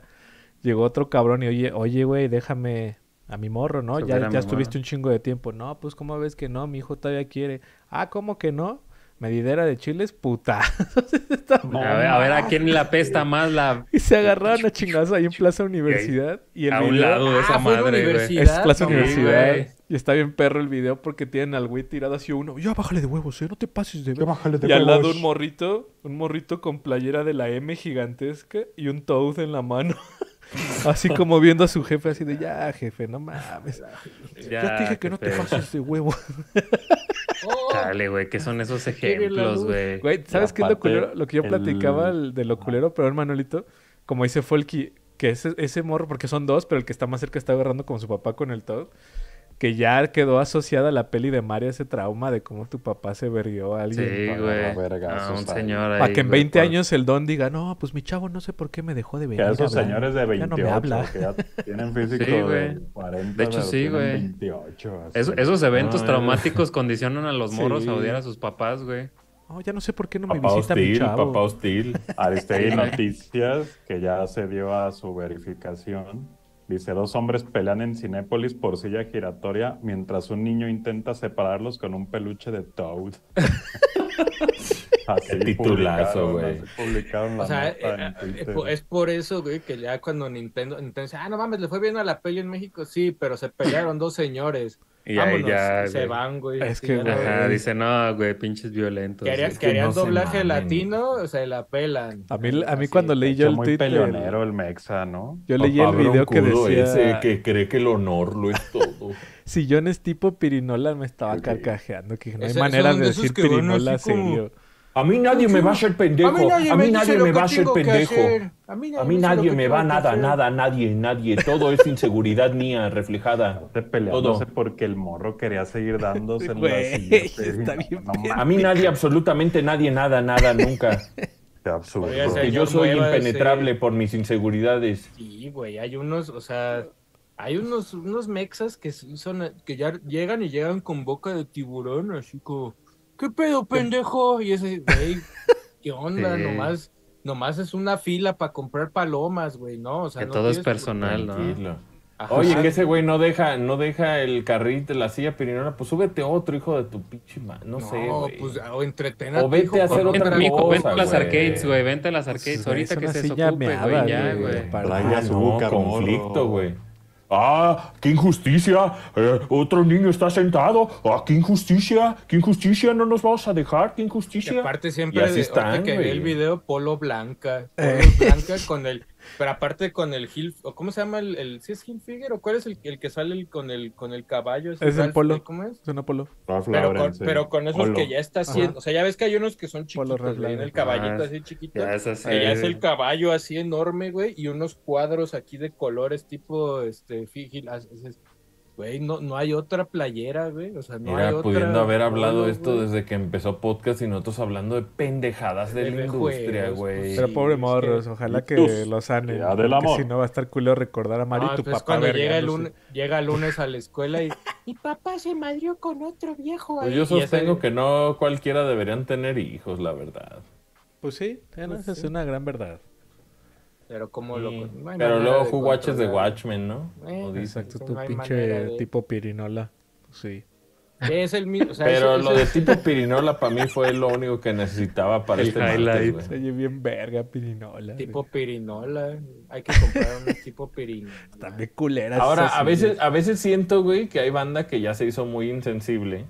Llegó otro cabrón y oye, oye, güey, déjame a mi morro, ¿no? Ya, ya estuviste morro. un chingo de tiempo. No, pues, ¿cómo ves que no? Mi hijo todavía quiere. Ah, ¿cómo que no? Medidera de chiles, puta. No, a, ver, a ver a quién le apesta más la y se agarraron a chingazos ahí en Plaza Universidad. Y el a un video- lado de esa Ah, madre, güey. Es Plaza No, Universidad. Y está bien perro el video porque tienen al güey tirado así uno. Ya bájale de huevos, eh, no te pases de Ya bájale de Y al lado huevos. un morrito, un morrito con playera de la M gigantesca y un Toad en la mano. así como viendo a su jefe así de, ya jefe, no mames. Ya, te dije que no te pases de huevo. Chale, güey, ¿qué son esos ejemplos, güey? Güey, ¿sabes qué es lo culero? Lo que yo el- platicaba el- de lo culero, pero Manolito, como dice Folky, que ese, ese morro, porque son dos, pero el que está más cerca está agarrando como su papá con el Toad, que ya quedó asociada a la peli de Mario ese trauma de cómo tu papá se verguió a alguien. Sí, Para güey. A un señor ahí. Para que en güey, 20 por- años el don diga, no, pues mi chavo no sé por qué me dejó de Que venir. a esos a hablar. señores de Ya 28 no me habla. que ya tienen físico Sí, de güey. 40, De hecho, sí, tienen güey. 28. así. Eso- esos eventos No, traumáticos condicionan a los morros Sí. a odiar a sus papás, güey. No, ya no sé por qué no me Papá visita mi hostil, chavo. papá hostil. Aristegui Noticias, que ya se dio a su verificación. Dice, dos hombres pelean en Cinépolis por silla giratoria mientras un niño intenta separarlos con un peluche de Toad. Así Qué titulazo, güey. O sea, eh, eh, es por eso, güey, que ya cuando Nintendo, Nintendo dice, ah, no mames, le fue bien a la peli en México, sí, pero se pelearon dos señores. Y ahí Vámonos, ya, y se güey. van, güey. Es que, ya no- Ajá, dice, no, güey, pinches violentos. Querían, Es que querían no se doblaje mamen. latino, o sea, la pelan. A mí, a mí Así. cuando leí yo el muy peleonero el Mexa, ¿no? yo leí Papá el video que decía, ese que cree que el honor lo es todo. si yo no es tipo pirinola, me estaba carcajeando, que no hay manera de decir pirinola como- serio. A mí nadie me va a hacer pendejo. A mí nadie, me va a hacer pendejo. hacer. A mí A nadie me va nada, hacer. nada, nadie, nadie. Todo es inseguridad mía reflejada. De peleándose Todo. porque el morro quería seguir dándose silla. está bien No. A mí nadie, absolutamente nadie, nada, nada, nunca. absurdo. Yo soy impenetrable por mis inseguridades. Sí, güey, hay unos, o sea, hay unos, unos mexas que son, que ya llegan y llegan con boca de tiburón, así como, ¿qué pedo, pendejo? Y ese, güey, ¿qué onda? Sí. Nomás, nomás es una fila para comprar palomas, güey, ¿no? O sea, Que no todo es personal, ¿no? Tranquilo. Ajá. Oye, que ese güey no deja, no deja el carrito, la silla pirinola, pues súbete otro, hijo de tu pinche ma- No, sé, güey. pues, o entreten a O tu vete hijo a hacer otra Vente, mijo, cosa, vente a las arcades, güey. Vente a las arcades. Pues, güey, Ahorita es que se desocupe, güey, ya, güey, güey. para- Ah, su no, conflicto, güey. Ah, qué injusticia. Eh, otro niño está sentado. Ah, qué injusticia. Qué injusticia. No nos vamos a dejar. Qué Y injusticia. aparte Y siempre, así de- están, que vi el video, polo blanca, polo Eh. blanca con el, pero aparte con el Hill, o ¿cómo se llama el, el ¿sí es Hilfiger o cuál es el, el que sale el- con el, con el caballo? Es el polo. ¿Cómo es? Es un. Ralph Pero Lauren, con, sí. pero con esos Polo. que ya está haciendo, Ajá. o sea, ya ves que hay unos que son Polo chiquitos, güey, en el caballito Ah, así chiquito, Ya es así. que ya es el caballo así enorme, güey, y unos cuadros aquí de colores tipo, este, es- güey, no, no hay otra playera, güey, o sea, no hay Mira, otra. pudiendo haber hablado polo, esto güey. desde que empezó podcast y nosotros hablando de pendejadas de, De la industria, juegos, güey. pues, Pero pobre es que- morros, ojalá que Uf, porque amor. si no va a estar culero recordar a Mario No, y tu pues papá cuando llega el, lunes, llega el lunes a la escuela y mi papá se madrió con otro viejo Pues ahí. yo Y ese- sostengo que no cualquiera deberían tener hijos, la verdad. Pues sí, no, Pues esa es sí. una gran verdad. Pero como lo... No hay Pero luego de who watches the. Watchmen, ¿no? Eh, O dice. Exacto, sí, tu no pinche de- tipo pirinola. Sí. Es el mismo. o sea, Pero lo de tipo pirinola para mí fue lo único que necesitaba para El este martes, highlight. Se oye bien verga pirinola. tipo pirinola. Hay que comprar un tipo pirinola. Están bien culeras. Ahora, a veces, a veces siento, güey, que hay banda que ya se hizo muy insensible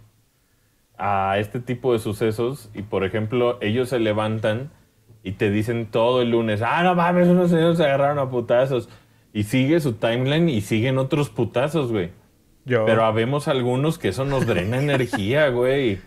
a este tipo de sucesos y, por ejemplo, ellos se levantan y te dicen todo el lunes, ah, no mames, unos señores se agarraron a putazos. Y sigue su timeline y siguen otros putazos, güey. Yo, Pero habemos algunos que eso nos drena energía, güey.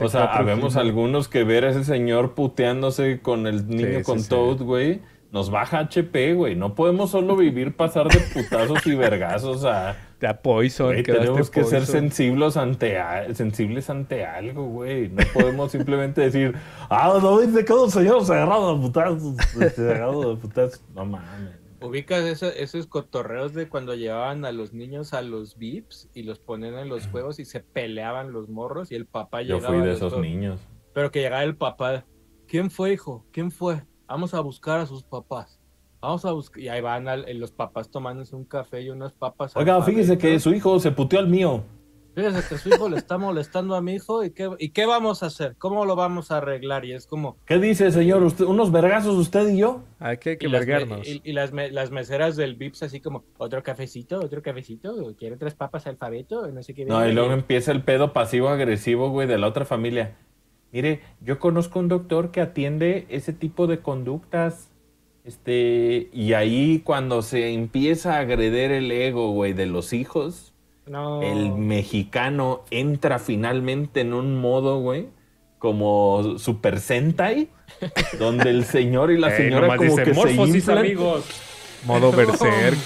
O sea, C4 habemos algunos que ver a ese señor puteándose con el niño Sí, con sí, sí. Toad, güey, nos baja HP, güey. No podemos solo vivir pasar de putazos y vergazos a a Poison. Tenemos que ser sensibles ante, a- sensibles ante algo, güey. No podemos simplemente decir, ah, no dice que los señores se agarraron de putazos. Se agarraron de putazos. No mames. Ubicas eso- esos cotorreos de cuando llevaban a los niños a los VIPs y los ponían en los juegos y se peleaban los morros y el papá Yo llegaba. fui de a esos niños. Pero que llegaba el papá. ¿Quién fue, hijo? ¿Quién fue? Vamos a buscar a sus papás. Vamos a buscar. Y ahí van al- los papás tomándose un café y unas papas. Oiga, fíjese que su hijo se puteó al mío. Fíjese que su hijo le está molestando a mi hijo. ¿y qué, ¿Y qué vamos a hacer? ¿Cómo lo vamos a arreglar? Y es como. ¿Qué dice, señor? ¿Usted- ¿Unos vergazos usted y yo? Aquí hay que y las, y, y las, me- las meseras del VIPS así como, otro cafecito, otro cafecito, quiere tres papas alfabeto, no sé qué. No, y luego empieza el pedo pasivo-agresivo, güey, de la otra familia. Mire, yo conozco un doctor que atiende ese tipo de conductas. Este, y ahí cuando se empieza a agreder el ego, güey, de los hijos, No. el mexicano entra finalmente en un modo, güey, como Super Sentai, donde el señor y la Eh, señora como dice, que se "Morfosis, inflan. amigos. Modo Berserk.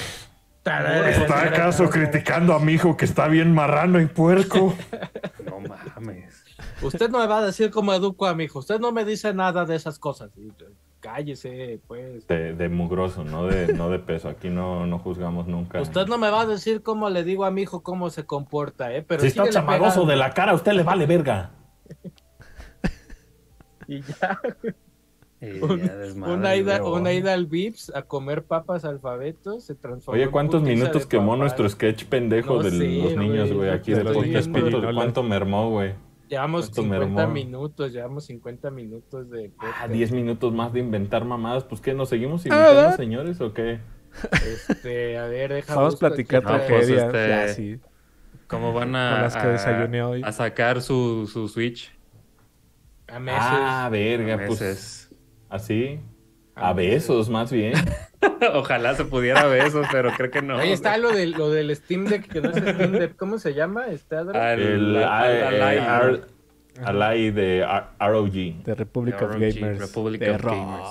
¿Está acaso criticando a mi hijo que está bien marrano y puerco? No mames. Usted no me va a decir cómo educo a mi hijo, usted no me dice nada de esas cosas. Cállese, pues. De, de mugroso, no de, no de peso. Aquí no, no juzgamos nunca. Usted no me va a decir cómo le digo a mi hijo cómo se comporta, ¿eh? Pero si está chamagoso pegando. de la cara, a usted le vale verga. Y ya, Y Un- ya desmadre, una, ida, güey. una ida al VIPS a comer papas alfabetos se transformó Oye, ¿cuántos minutos quemó nuestro sketch pendejo No de sé, los niños, güey? Aquí de de los podcast. niños ¿Cuánto, pirinolas. cuánto mermó, güey? Llevamos ¿Cuánto 50 mermó? minutos, llevamos 50 minutos de Ah, podcast. 10 minutos más de inventar mamadas. Pues, ¿qué? ¿Nos seguimos Ah, invitando, ¿verdad? señores, o qué? Este, a ver, deja Vamos a platicar. No, pues, este, ya, sí. ¿Cómo van a, las que a- desayuné hoy. a sacar su, su Switch? A meses. Ah, verga, pues. Meses. Así. A A besos, más bien. Ojalá se pudiera besos, pero creo que no. Ahí está lo, de, lo del Steam Deck, que no es Steam Deck. ¿Cómo se llama? ¿Está Ah, El al- R- Alay de R- ROG. The Republic of Gamers. Republic de of ROG. Gamers.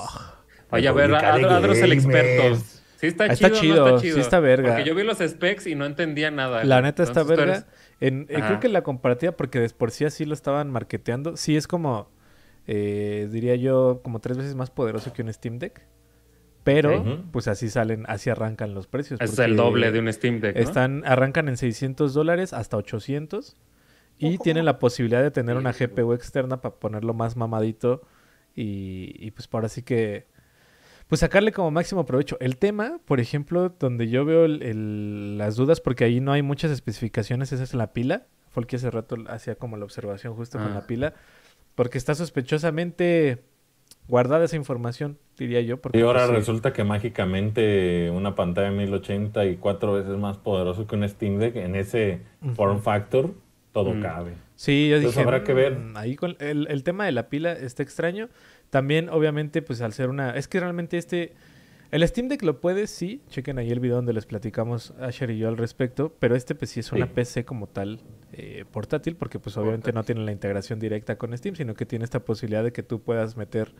Oye, a ver, de Adro, es el experto. Sí está, Está chido, chido, no está chido. sí está verga. Porque yo vi los specs y no entendía nada. La neta está verga. eres- En, eh, creo que la comparativa, porque de por sí así lo estaban marketeando, sí es como, eh, diría yo, como tres veces más poderoso que un Steam Deck. Pero, pues así salen, así arrancan los precios. Es el doble de un Steam Deck, ¿no? Están, arrancan en 600 dólares hasta 800. Y tienen la posibilidad de tener una GPU externa para ponerlo más mamadito. Y, y pues para así que... Pues sacarle como máximo provecho. El tema, por ejemplo, donde yo veo el- el- las dudas, porque ahí no hay muchas especificaciones, esa es la pila. Fue el que hace rato hacía como la observación justo con Ah. la pila. Porque está sospechosamente guardada esa información, diría yo. Porque, Y ahora pues, resulta que mágicamente una pantalla 1080 y cuatro veces más poderoso que un Steam Deck en ese form factor, todo Mm. cabe. Sí, yo Entonces dije, habrá que ver. "Mm, ahí con el, el tema de la pila está extraño. También, obviamente, pues al ser una... Es que realmente este... El Steam Deck lo puede, sí. Chequen ahí el video donde les platicamos Asher y yo al respecto. Pero este, pues sí es una Sí. PC como tal eh, portátil. Porque pues obviamente no tiene la integración directa con Steam. Sino que tiene esta posibilidad de que tú puedas meter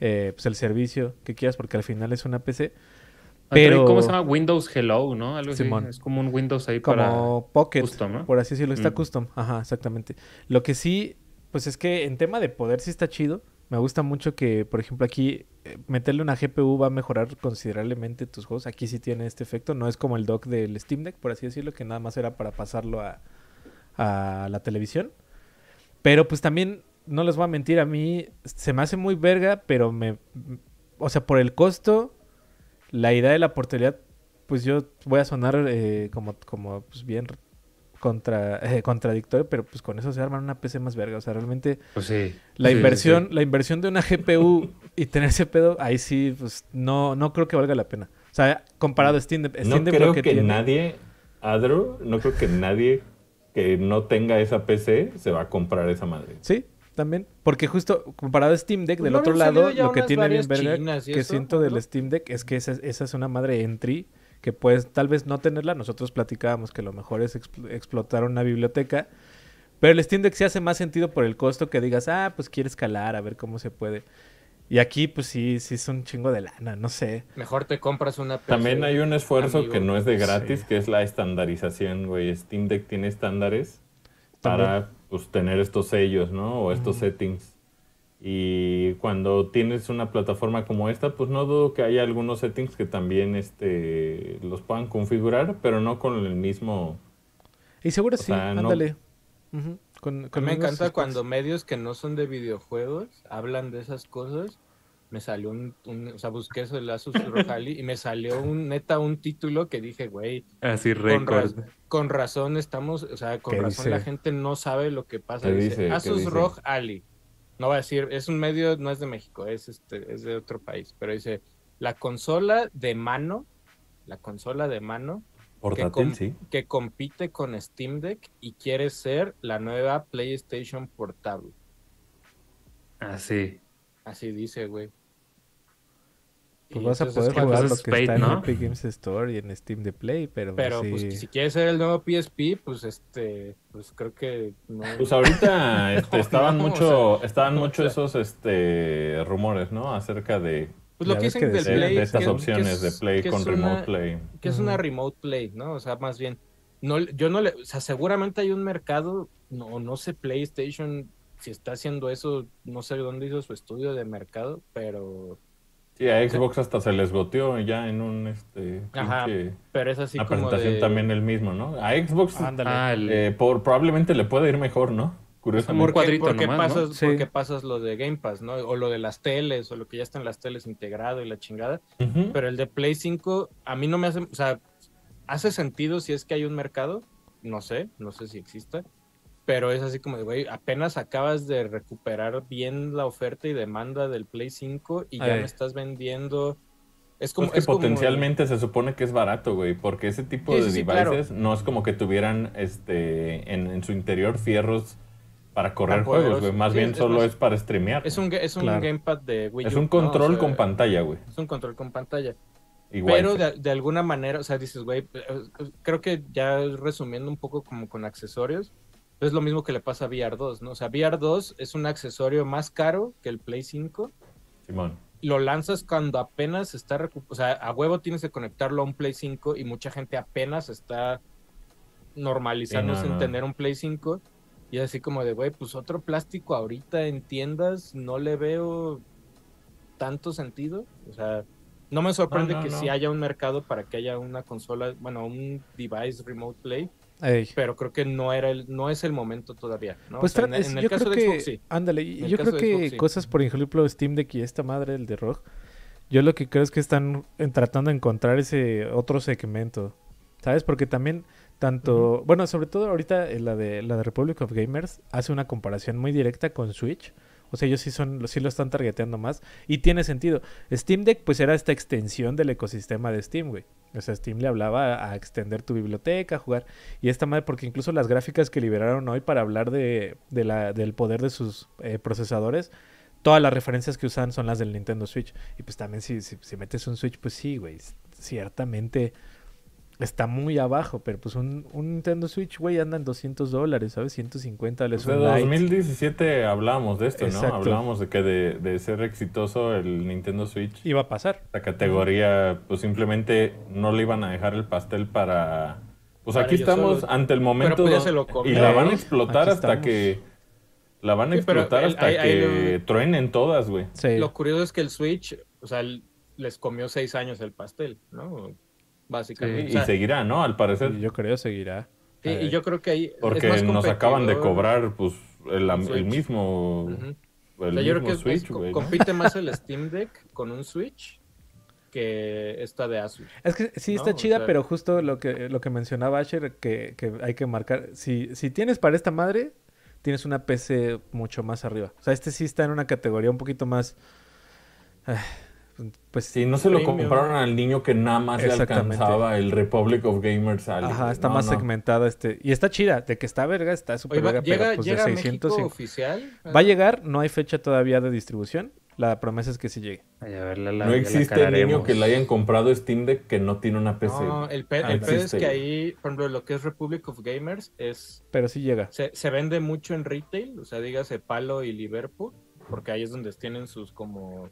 eh, pues el servicio que quieras. Porque al final es una PC. Ah, Pero... ¿Cómo se llama? Windows Hello, ¿no? Algo así. Es como un Windows ahí para... como Pocket, custom, ¿no? por así decirlo, está Mm. custom, ajá, exactamente. Lo que sí, pues es que en tema de poder sí está chido. Me gusta mucho que, por ejemplo, aquí eh, meterle una GPU va a mejorar considerablemente tus juegos. Aquí sí tiene este efecto, no es como el dock del Steam Deck, por así decirlo, que nada más era para pasarlo a, a la televisión. Pero pues también, no les voy a mentir, a mí se me hace muy verga, pero me... O sea, por el costo, la idea de la portabilidad, pues yo voy a sonar eh, como, como pues bien contra, eh, contradictorio, pero pues con eso se arman una PC más verga. O sea, realmente Pues sí. la Sí, inversión, sí. la inversión de una GPU y tener ese pedo, ahí sí, pues no, no creo que valga la pena. O sea, comparado a Steam Deck, No Steam Deck creo que, que, tiene- nadie, Adro, no creo que nadie que no tenga esa PC se va a comprar esa madre. Sí, también. Porque justo comparado a Steam Deck, Pues del no otro lado, lo que tiene bien verga que eso, siento del ¿no? Steam Deck es que esa, esa es una madre entry que puedes tal vez no tenerla. Nosotros platicábamos que lo mejor es expl- explotar una biblioteca. Pero el Steam Deck sí hace más sentido por el costo que digas, ah, pues quiere escalar, a ver cómo se puede. Y aquí, pues sí, sí es un chingo de lana, no sé. Mejor te compras una PC. También hay un esfuerzo amigo. que no es de gratis, Sí. que es la estandarización, güey. Steam Deck tiene estándares También. para pues, tener estos sellos, ¿no? O estos settings. Y cuando tienes una plataforma como esta, pues no dudo que haya algunos settings que también este, los puedan configurar, pero no con el mismo... Y seguro O sí, sea, no- ándale. Con, A mí con me encanta cuando medios que no son de videojuegos hablan de esas cosas. Me salió un, un- o sea, busqué eso de Asus ROG Ally y me salió un neta un título que dije, güey, Así con, récord. raz- con razón estamos, o sea, con ¿Qué razón dice? la gente no sabe lo que pasa. ¿Qué Dice, Asus? ROG Ally. No va a decir, es un medio, no es de México, es este, es de otro país, pero dice, la consola de mano, la consola de mano Portátil, com- sí. que compite con Steam Deck y quiere ser la nueva PlayStation portable. Así. Así dice, güey. Pues vas a poder jugar lo que Fate, está en ¿no? Epic Games Store y en Steam de Play, pero, Pero sí. pues si quieres ser el nuevo PSP, pues este, pues creo que no. Pues ahorita este, estaban no, o mucho, estaban no, o mucho sea. esos este, rumores, ¿no? Acerca de, Pues lo que dicen que del Play. de estas que- que opciones es- de Play que con es Remote una- Play. Que es una remote play, ¿no? O sea, más bien, no, yo no le, o sea, seguramente hay un mercado, no, no sé PlayStation si está haciendo eso, no sé dónde hizo su estudio de mercado, pero, Sí, a Xbox hasta se les goteó ya en un este Ajá, pinche- pero es así una como presentación de, también el mismo, ¿no? A Xbox. Ah, eh, por, probablemente le puede ir mejor, ¿no? Curiosamente. Un cuadrito ¿por qué nomás, ¿no? pasas, Sí. por qué pasas lo de Game Pass, ¿no? O lo de las teles, o lo que ya está en las teles integrado y la chingada. Pero el de Play 5, a mí no me hace, o sea, hace sentido si es que hay un mercado, no sé, no sé si exista, pero es así como de, güey, apenas acabas de recuperar bien la oferta y demanda del Play 5 y ya me estás vendiendo. Es como Es que es como- potencialmente se supone que es barato, güey, porque ese tipo Sí, de sí, devices claro. no es como que tuvieran este en, en su interior fierros para correr juegos, güey. Más Sí, bien es solo es para streamear. es un, es un Claro. gamepad de Wii Es un ¿no? control O sea, con pantalla, güey. Es un control con pantalla. Y Pero de alguna manera, o sea, dices, güey, eh, creo que ya resumiendo un poco como con accesorios, es lo mismo que le pasa a VR2, ¿no? O sea, VR2 es un accesorio más caro que el Play 5. Simón. Lo lanzas cuando apenas está, recu- o sea, a huevo tienes que conectarlo a un Play 5 y mucha gente apenas está normalizándose Sí, no, en no. tener un Play 5. Y es así como de, güey, pues otro plástico ahorita en tiendas no le veo tanto sentido. O sea, no me sorprende No, que sí haya un mercado para que haya una consola, bueno, un device remote play, Ey. pero creo que no era el, no es el momento todavía. ¿no? Pues O sea, en, es- en el yo caso creo de que, Xbox, sí. ándale, En yo creo que Xbox, sí. cosas, por ejemplo, Steam Deck y esta madre, el de ROG, yo lo que creo es que están tratando de encontrar ese otro segmento, ¿sabes? Porque también tanto, bueno, sobre todo ahorita eh, la de la de Republic of Gamers hace una comparación muy directa con Switch. O sea, ellos sí son, sí lo están targeteando más. Y tiene sentido. Steam Deck, pues era esta extensión del ecosistema de Steam, güey. O sea, Steam le hablaba a, extender tu biblioteca, a jugar. Y esta madre, porque incluso las gráficas que liberaron hoy para hablar de, de la, del poder de sus eh, procesadores, todas las referencias que usan son las del Nintendo Switch. Y pues también si, si, si metes un Switch, pues sí, güey. Ciertamente está muy abajo, pero pues un, un Nintendo Switch, güey, anda en 200 dólares, ¿sabes? 150 dólares. Pues de un Lite. 2017 hablábamos de esto, Exacto. ¿no? Hablábamos de que de, de ser exitoso el Nintendo Switch, Iba a pasar. la categoría, pues simplemente no le iban a dejar el pastel para... Pues Para aquí estamos ante el momento pues ya don- se lo y la van a explotar Aquí hasta estamos. que... La van a Sí, explotar el- hasta que lo- truenen todas, güey. Sí. Lo curioso es que el Switch, o sea, les comió seis años el pastel, ¿no? Básicamente. Y, O sea, seguirá, ¿no? Al parecer. Yo creo seguirá. sí, y yo creo que ahí es Porque más nos acaban de cobrar, pues, el, el mismo... El O sea, yo creo que es- Switch, compite más el Steam Deck con un Switch que esta de Asus. Es que sí No, está o chida, sea- pero justo lo que, lo que mencionaba Asher, que, que hay que marcar. Si, si tienes para esta madre, tienes una PC mucho más arriba. O sea, este sí está en una categoría un poquito más. Pues Sí, no se lo Premium. compraron al niño que nada más le alcanzaba el Republic of Gamers al Ajá, está más segmentada este. Y está chida, de que está verga, está súper verga, llega, pero pues de llega a 600 México y- oficial. Va a llegar, no hay fecha todavía de distribución. La promesa es que sí llegue. Ay, a ver, la- la- No existe niño calaremos. que le hayan comprado Steam Deck que no tiene una PC. No, el, pe- Ah, el pedo es que ahí, por ejemplo, lo que es Republic of Gamers es Pero sí llega. se, se vende mucho en retail, o sea, dígase Palo y Liverpool, porque ahí es donde tienen sus como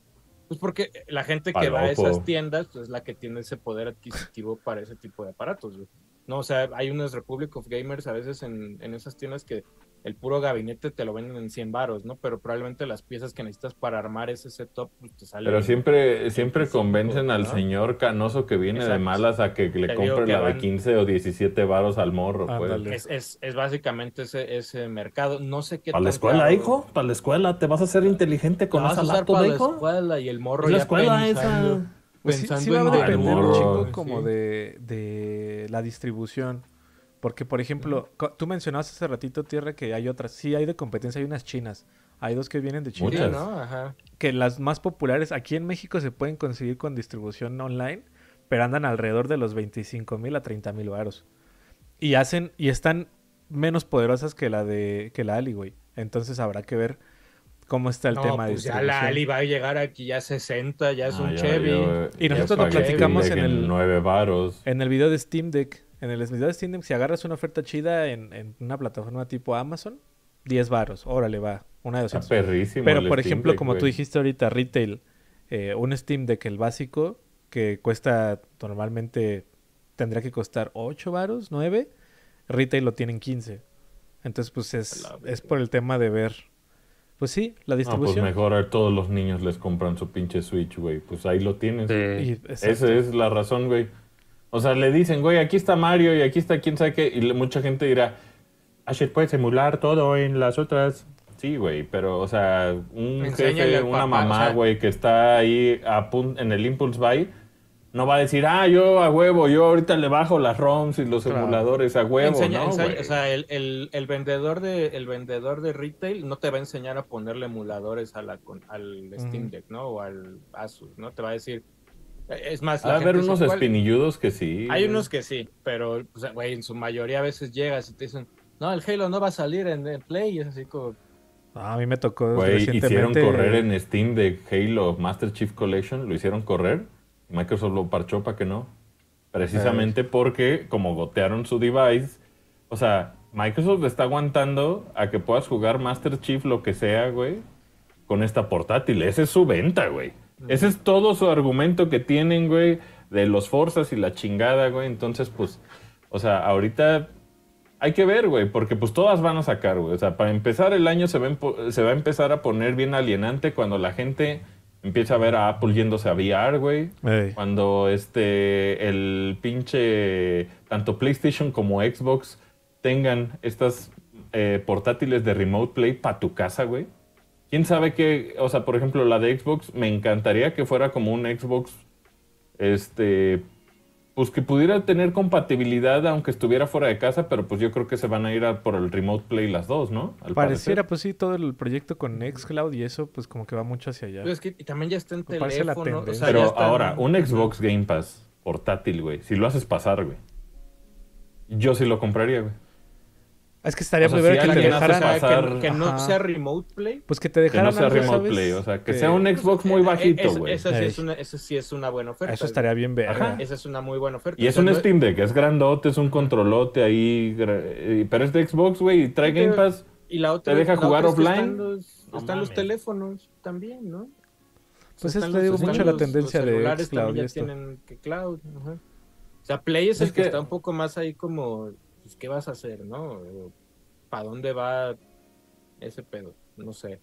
Pues porque la gente que va a esas tiendas pues, es la que tiene ese poder adquisitivo para ese tipo de aparatos. güey. No, o sea, hay unas Republic of Gamers a veces en, en esas tiendas que el puro gabinete te lo venden en 100 varos, ¿no? Pero probablemente las piezas que necesitas para armar ese setup pues, te salen. Pero siempre, siempre 25, convencen al ¿no? señor canoso que viene de malas a que le compre que la de van- 15 o 17 varos al morro, pues. Es, es, es básicamente ese, ese mercado. No sé qué Para la escuela, claro- hijo. Para la escuela. ¿Te vas a hacer inteligente con La esa laptop, para la hijo? escuela y el morro Es la ya escuela pensando- esa. Pues sí, va a en depender un morro, chingo como sí. de, de la distribución. Porque, por ejemplo, co- tú mencionabas hace ratito, Tierra, que hay otras. Sí, hay de competencia, hay unas chinas. Hay dos que vienen de China. Muchas. ¿no? Ajá. Que las más populares aquí en México se pueden conseguir con distribución online, pero andan alrededor de los 25 mil a 30 mil varos. Y hacen, y están menos poderosas que la de, que la Ali, güey. Entonces habrá que ver cómo está el No, tema de pues ya distribución. la Ali va a llegar aquí ya a 60, ya es Ah, un ya- Chevy. ya- Y ya nosotros lo platicamos en el- 9 varos. En el video de Steam Deck, en el video de Steam Deck, si agarras una oferta chida en, en una plataforma tipo Amazon, 10 varos, órale va, una de Está 200. perrísimo. Pero por Steam ejemplo, Deck, como tú dijiste ahorita, retail, eh, un Steam Deck, el básico, que cuesta normalmente, tendría que costar 8 varos, 9, retail lo tienen 15. Entonces, pues es, es por el tema de ver, pues sí, la No, pues distribución. mejor a todos los niños les compran su pinche Switch, güey. Pues ahí lo tienes. Sí. Y-. Esa es la razón, güey. O sea, le dicen, güey, aquí está Mario y aquí está quién sabe qué. Y mucha gente dirá, Asher puede emular todo en las otras. Sí, güey, pero, o sea, un Enséñale jefe, una papá, mamá, o sea- güey, que está ahí a en el Impulse Buy, no va a decir, ah, yo a huevo, yo ahorita le bajo las ROMs y los Claro. emuladores a huevo, Enseña- ¿no, enseña- o sea, el, el- el vendedor de, el vendedor de retail no te va a enseñar a ponerle emuladores a la, con- al Steam. Deck, ¿no? O al Asus, ¿no? Te va a decir. Es más, Va a haber unos espinilludos que sí. Hay güey. unos que sí, pero, o sea, güey, en su mayoría a veces llegas y te dicen, no, el Halo no va a salir en, en Play, y es así como, Ah, a mí me tocó Güey, hicieron recientemente... correr en Steam de Halo Master Chief Collection, lo hicieron correr. Microsoft lo parchó para que no. Precisamente porque, como gotearon su device, o sea, Microsoft está aguantando a que puedas jugar Master Chief lo que sea, güey, con esta portátil. Esa es su venta, güey. Ese es todo su argumento que tienen, güey, de los Forzas y la chingada, güey. Entonces, pues, o sea, ahorita hay que ver, güey, porque pues todas van a sacar, güey. O sea, para empezar el año se va, se va a empezar a poner bien alienante cuando la gente empieza a ver a Apple yéndose a VR, güey. Ey. Cuando este, el pinche, tanto PlayStation como Xbox tengan estas eh, portátiles de Remote Play para tu casa, güey. ¿Quién sabe qué? O sea, por ejemplo, la de Xbox, me encantaría que fuera como un Xbox, este, pues que pudiera tener compatibilidad aunque estuviera fuera de casa, pero pues yo creo que se van a ir a por el Remote Play las dos, ¿no? Al Pareciera, parecer. pues sí, todo el proyecto con Nextcloud y eso, pues como que va mucho hacia allá. Pero es que y también ya está en la teléfono. o sea, ya Pero está en- ahora, un Xbox Game Pass portátil, güey, si lo haces pasar, güey. Yo sí lo compraría, güey. Es que estaría O sea, muy ver si que te dejaran... o sea, que- pasar- que, no Ajá. sea Remote Play. Pues que te Que dejaran no sea algo, Remote ¿sabes? Play, o sea, que Que- sea un Xbox muy bajito, güey. Esa, sí Ey. es una, esa sí es una buena oferta. Eso estaría bien. Ajá. Esa es una muy buena oferta. Y es O sea, un no- Steam Deck, es grandote, es un controlote ahí, eh, pero es de Xbox, güey, y trae Sí, Game Pass. Y la otra, ¿Te deja jugar que offline? Están los, No están los mames. teléfonos también, ¿no? Pues es, te digo, mucho la tendencia los de celulares Xcloud ya tienen que cloud. ajá. O sea, Play es, Es el que, que- está un poco más ahí como, pues, ¿qué vas a hacer, no? ¿Para dónde va ese pedo? No sé.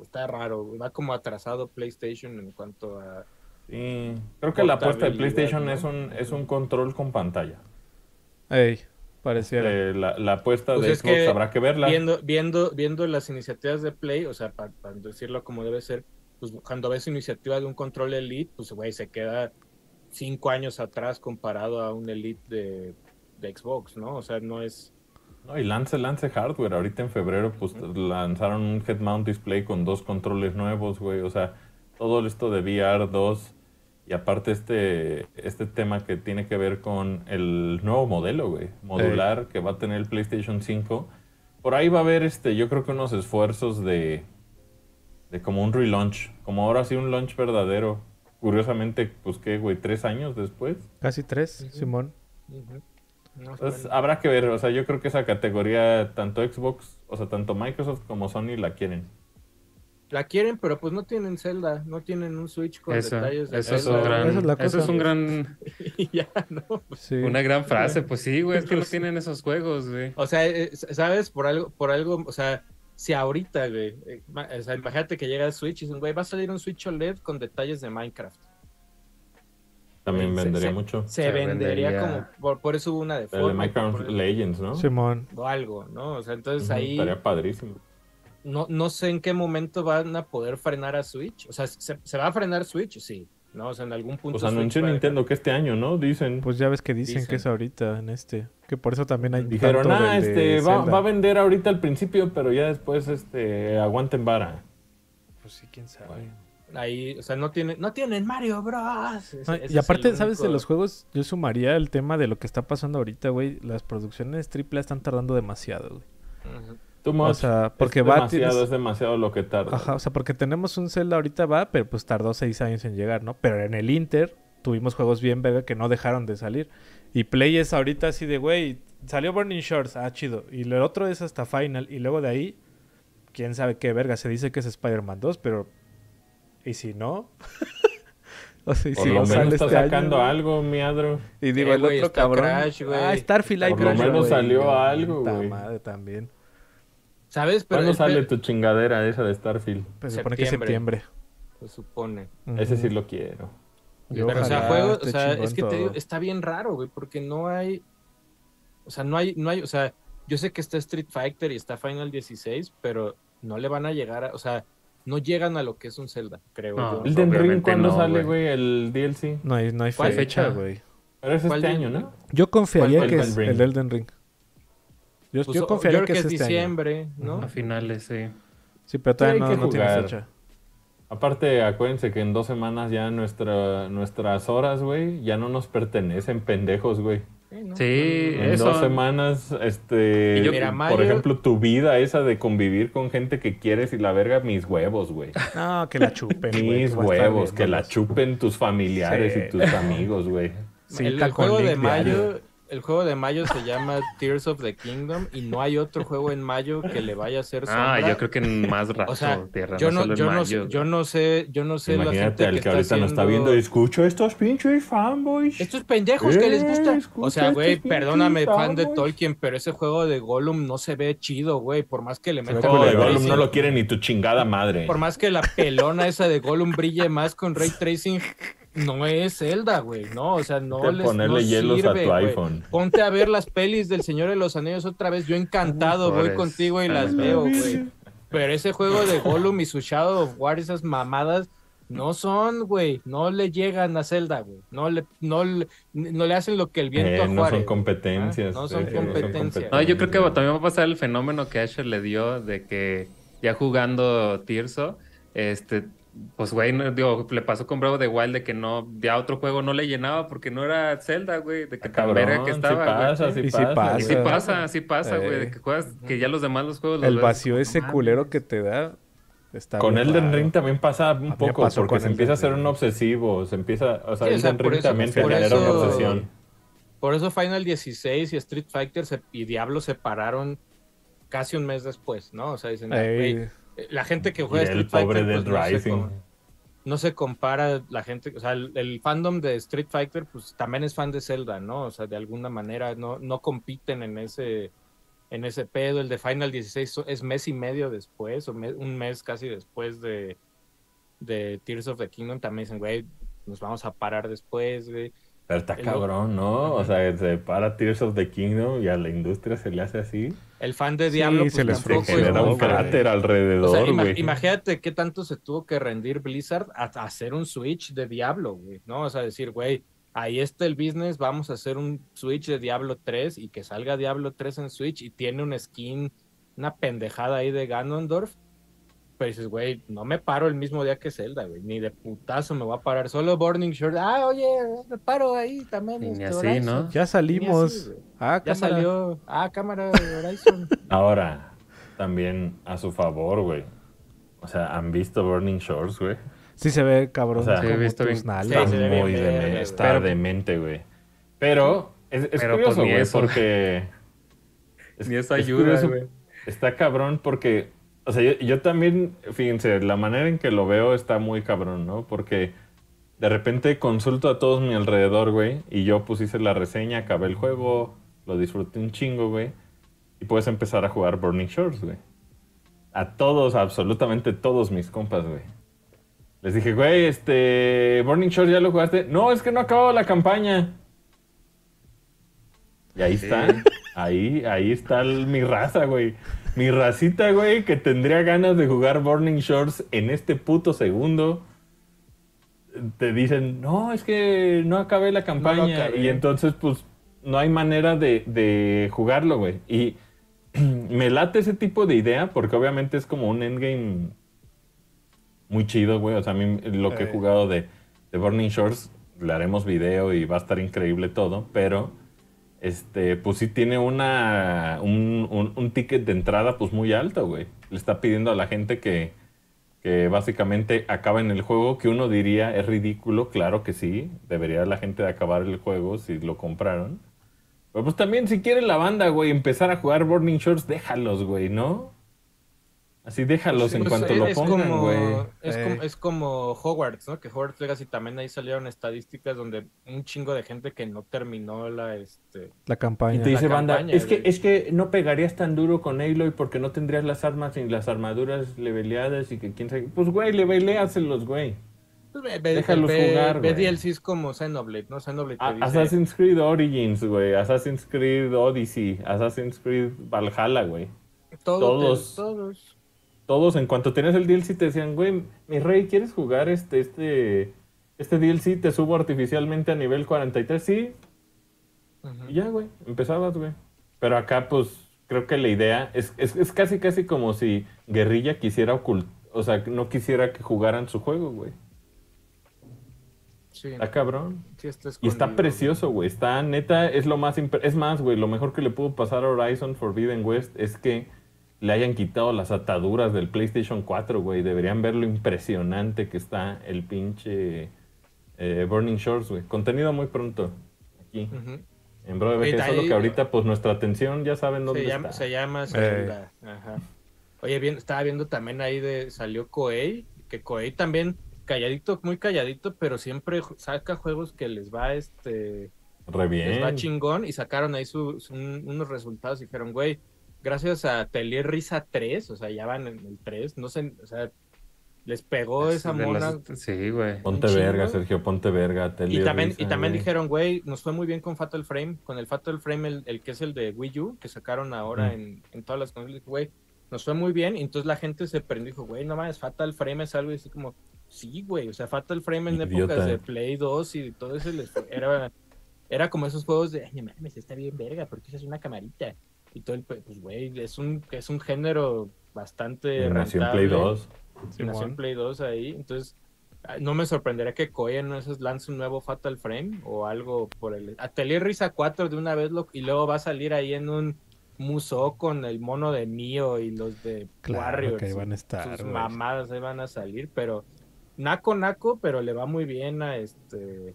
Está raro. Va como atrasado PlayStation en cuanto a... Sí, creo que la apuesta de PlayStation ¿no? es un, es un control con pantalla. Ey, pareciera. Eh, la, la apuesta Pues de es Xbox que habrá que verla. Viendo, viendo, viendo las iniciativas de Play, o sea, para decirlo como debe ser, pues cuando ves iniciativa de un control Elite, pues güey, se queda cinco años atrás comparado a un Elite de, de Xbox, ¿no? O sea, no es... No, y lance, lance hardware. Ahorita en febrero, pues lanzaron un head mount display con dos controles nuevos, güey. O sea, todo esto de VR 2 y aparte este, este tema que tiene que ver con el nuevo modelo, güey, modular que va a tener el PlayStation 5. Por ahí va a haber, este, yo creo que unos esfuerzos de, de como un relaunch, como ahora sí un launch verdadero. Curiosamente, pues qué, güey, tres años después. Casi tres. Simón. No, Entonces, bueno. habrá que ver, o sea, yo creo que esa categoría, tanto Xbox, o sea, tanto Microsoft como Sony la quieren. la quieren, pero pues no tienen Zelda, no tienen un Switch con Eso, detalles de eso es Zelda. un gran, es la eso es un gran, ya, ¿no? Sí. una gran frase, pues sí, güey, es que no tienen esos juegos, güey. O sea, eh, ¿sabes? Por algo, por algo, o sea, si ahorita, güey, eh, o sea, imagínate que llega el Switch y dicen, güey, va a salir un Switch OLED con detalles de Minecraft. También Se- vendería se- mucho. Se, Se vendería, vendería. como, por, por eso hubo una de El de Fortnite, Minecraft por- Legends, ¿no? Simón. o algo, ¿no? O sea, entonces ahí Estaría padrísimo. no, no sé en qué momento van a poder frenar a Switch. O sea, ¿se, se va a frenar Switch? Sí, ¿no? O sea, en algún punto. Pues anunció Nintendo que este año, ¿no? Dicen. Pues ya ves que dicen, Dicen. que es ahorita en este. Que por eso también hay Dijeron, ah, este, va, Zelda". va a vender ahorita al principio, pero ya después, este, aguanten vara. Pues sí, quién sabe. Bueno. Ahí, o sea, no tienen, no tienen Mario Bros. Ese- No, ese y aparte, ¿sabes? De los juegos, yo sumaría el tema de lo que está pasando ahorita, güey. Las producciones triple están tardando demasiado, güey. Ujú. Too O sea, porque es va, demasiado, tienes- es demasiado lo que tarda. Ajá, o sea, porque tenemos un Zelda ahorita va, pero pues tardó seis años en llegar, ¿no? Pero en el Inter tuvimos juegos bien verga que no dejaron de salir. Y Play es ahorita así de, güey, salió Burning Shores, ah, chido. Y el otro es hasta Final. Y luego de ahí, quién sabe qué verga. Se dice que es Spider-Man 2, pero... ¿Y si no? o sea, ¿y Por si lo no menos sale está este sacando algo, miadro. Y digo, Eh, el otro cabrón. Crash, güey. ah, Starfield hay Por lo menos güey. salió algo, puta güey. madre también. ¿Sabes? Pero ¿Cuándo sale tu chingadera esa de Starfield? Pues se supone que es Septiembre. Se supone. Ese sí lo quiero. Yo Pero, o sea, juegos, o sea, es que te digo, está bien raro, güey, porque no hay. O sea, no hay, no hay, o sea, yo sé que está Street Fighter y está Final 16, pero no le van a llegar a, o sea, no llegan a lo que es un Zelda, creo No. yo. ¿El Den Ring cuándo no, sale, güey. El DLC. No hay, no hay ¿Cuál fecha, fecha? güey. Pero es ¿Cuál este año, ¿no? Yo confiaría ¿Cuál que es el Elden Ring. Yo, Pues, yo confiaría creo que, es, este año. diciembre, ¿no? A finales, sí. Sí, pero todavía no, no tiene fecha. Aparte, acuérdense que en dos semanas ya nuestra, nuestras horas, güey, ya no nos pertenecen, pendejos, güey. Sí, ¿no? Sí, En Eso- dos semanas, este, Y yo- Mira, por ejemplo, tu vida esa de convivir con gente que quieres y la verga, mis huevos, güey. No, que la chupen, güey. Mis huevos, que la viéndolos. chupen tus familiares Sí. y tus amigos, güey. Sí, el, el juego de mayo, el juego de mayo se llama Tears of the Kingdom y no hay otro juego en mayo que le vaya a hacer sombra. Ah, yo creo que en más rato, O sea, tierra, yo no, yo no, yo no sé, yo no sé la gente Imagínate al que, está ahorita nos está haciendo- viendo, escucho estos pinches fanboys. Estos pendejos que les gusta. Eh, O sea, güey, perdóname, fan de. Tolkien, pero ese juego de Gollum no se ve chido, güey. Por más que le metan El juego de. Gollum no lo quiere ni tu chingada madre. Por más que la pelona esa de Gollum brille más con ray tracing, no es Zelda, güey. No, o sea, no a les ponerle no hielos a sirve, tu güey. iPhone. Ponte a ver las pelis del Señor de los Anillos otra vez. Yo encantado voy contigo y las veo, güey. Pero ese juego de Gollum y su Shadow of War, esas mamadas, no son, güey. No le llegan a Zelda, güey. No le, no, le- no le hacen lo que el viento Eh, a no son competencias. Ah, no son eh, competencias. No, yo creo que también va a pasar el fenómeno que Asher le dio de que ya jugando Tirso, este, pues güey, no- digo, le pasó con Bravo de Wild de que no, ya otro juego no le llenaba porque no era Zelda, güey, de que Ah, tan verga que estaba, sí güey. pasa, sí Y sí pasa. Y sí pasa, sí pasa, güey, de que juegas, que ya los demás los juegos los El ves vacío ese "No culero mames". que te da está Con Elden raro. Ring también pasa un poco, pasó porque se empieza a ser un obsesivo, se empieza, o sea, Sí, o sea, Elden Ring eso- también genera una obsesión. Por eso Final 16 y Street Fighter se- y Diablo se pararon casi un mes después, ¿no? O sea, dicen, Ey, güey, la gente que juega Street Fighter pobre pues, no se com- no se compara la gente, o sea, el, el fandom de Street Fighter pues también es fan de Zelda, ¿no? O sea, de alguna manera no, no compiten en ese en ese pedo. El de Final 16 so- es mes y medio después, o un mes casi después de, de Tears of the Kingdom. También dicen, güey, nos vamos a parar después, güey. Pero está El- cabrón, ¿no? O sea, se para Tears of the Kingdom y a la industria se le hace así. El fan de Sí, Diablo pues, se les tampoco es un cráter O sea, alrededor, ima- imagínate qué tanto se tuvo que rendir Blizzard a, a hacer un Switch de Diablo, güey, ¿no? O sea, decir, güey, ahí está el business, vamos a hacer un Switch de Diablo 3 y que salga Diablo 3 en Switch y tiene un skin, una pendejada ahí de Ganondorf. Pero dices, güey, no me paro el mismo día que Zelda, güey, ni de putazo me voy a parar. Solo Burning Shore, ah, oye, me paro ahí también. Ni este, así, Horizon". ¿no? Ya salimos. así, ah, Ya cámara. salió, ah, cámara de Horizon. Ahora, también a su favor, güey. O sea, ¿han visto Burning Shores, güey? Sí se ve cabrón. O sea, como Sí, he visto tus bien- nalgas. Está se ve bien muy verga, demente, güey. está Pero- demente, güey. Pero es, es Pero, curioso, güey, eso. porque... es- Ni eso es ayuda, güey. Está cabrón porque O sea, yo, yo también, fíjense, la manera en que lo veo está muy cabrón, ¿no? Porque de repente consulto a todos mi alrededor, güey, y yo pues hice la reseña, acabé el juego, lo disfruté un chingo, güey, y puedes empezar a jugar Burning Shores, güey. A todos, absolutamente todos mis compas, güey. Les dije, güey, este, Burning Shores ya lo jugaste. No, es que no ha acabado la campaña. Y ahí está, ahí, ahí está el- mi raza, güey. Mi racita, güey, que tendría ganas de jugar Burning Shores en este puto segundo. Te dicen, no, es que no acabé la campaña. acabé. y entonces, pues, no hay manera de, de jugarlo, güey. Y me late ese tipo de idea porque obviamente es como un endgame muy chido, güey. O sea, a mí lo que he jugado de, de Burning Shores, le haremos video y va a estar increíble todo, pero este, pues sí tiene una, un, un- ticket de entrada pues muy alto, güey. Le está pidiendo a la gente que, que básicamente acaben el juego, que uno diría es ridículo, claro que sí, debería la gente de acabar el juego si lo compraron. Pero pues también si quiere la banda, güey, empezar a jugar Burning Shores, déjalos, güey, ¿no? Así déjalos en Pues, cuanto es- lo pongan, güey. Es, Eh. como, es como Hogwarts, ¿no? Que Hogwarts Legacy también ahí salieron estadísticas donde un chingo de gente que no terminó la, este... La campaña. Y te dice La banda, campaña, es que, es que no pegarías tan duro con Aloy porque no tendrías las armas ni las armaduras leveleadas y que quién sabe. Pues güey, leveleáselos, güey. Pues ve, ve- Déjalos ve- jugar, ve güey. DLCs como Xenoblade, ¿no? Xenoblade te A- dice, Assassin's Creed Origins, güey. Assassin's Creed Odyssey. Assassin's Creed Valhalla, güey. todo todos. te- todos. Todos, en cuanto tenías el DLC, te decían, güey, mi rey, ¿quieres jugar este, este, este DLC? Te subo artificialmente a nivel 43. Sí. Y ya, güey, empezabas, güey. Pero acá, pues, creo que la idea es, es, es casi, casi como si Guerrilla quisiera ocultar, o sea, no quisiera que jugaran su juego, güey. Sí, Está cabrón. sí está Y está precioso, güey. Está, neta, es lo más... Es más, güey, lo mejor que le pudo pasar a Horizon Forbidden West es que le hayan quitado las ataduras del PlayStation 4, güey. Deberían ver lo impresionante que está el pinche eh, Burning Shores, güey. Contenido muy pronto. Aquí. Ujú. En Bro Oye, BG, solo que ahorita, pues, nuestra atención ya saben dónde Se llama, está. se llama Eh. Ajá. Oye, bien, estaba viendo también ahí de salió Koei, que Koei también calladito, muy calladito, pero siempre saca juegos que les va este Re bien. les va chingón y sacaron ahí su- su- un- unos resultados y dijeron, güey, gracias a Telir Risa 3, o sea, ya van en el 3, no sé, o sea, les pegó Es esa mona. las- Sí, güey. Ponte verga. Sergio, ponte verga. te Y también, risa, y también güey. dijeron, güey, nos fue muy bien con Fatal Frame, con el Fatal Frame, el, el que es el de Wii U, que sacaron ahora Mm. en, en todas las consolas, güey, nos fue muy bien, y entonces la gente se prendió y dijo, güey, no mames, Fatal Frame es algo y así como, sí, güey, o sea, Fatal Frame en Idiota. épocas de Play 2 y todo eso les fue- era, era como esos juegos de, ay, no mames, está bien verga, porque es una camarita, y todo el, pues, güey, es un, es un género bastante Nació en Play rentable. 2. Y nació en Play 2 ahí. Entonces, ah, no me sorprendería que Koei en esos lance un nuevo Fatal Frame o algo por el. Atelier Risa 4 de una vez lo, y luego va a salir ahí en un museo con el mono de Mio y los de Claro Warriors. que van a estar, Sus mamadas ahí van a salir, pero. Naco, naco, pero le va muy bien a este.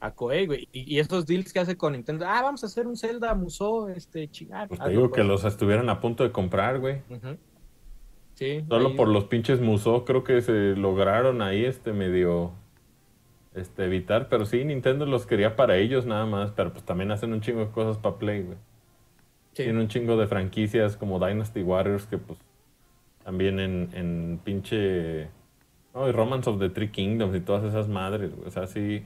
A Koei, güey. Y, y esos deals que hace con Nintendo. Ah, vamos a hacer un Zelda Musou, este, chingar. Pues te digo que los estuvieran a punto de comprar, güey. Sí. Solo ahí- por los pinches Musou creo que se lograron ahí este medio este evitar, pero sí Nintendo los quería para ellos nada más, pero pues también hacen un chingo de cosas para Play, güey. sí. Tienen un chingo de franquicias como Dynasty Warriors que pues también en, en pinche no, y Romance of the Three Kingdoms y todas esas madres, güey. O sea, sí,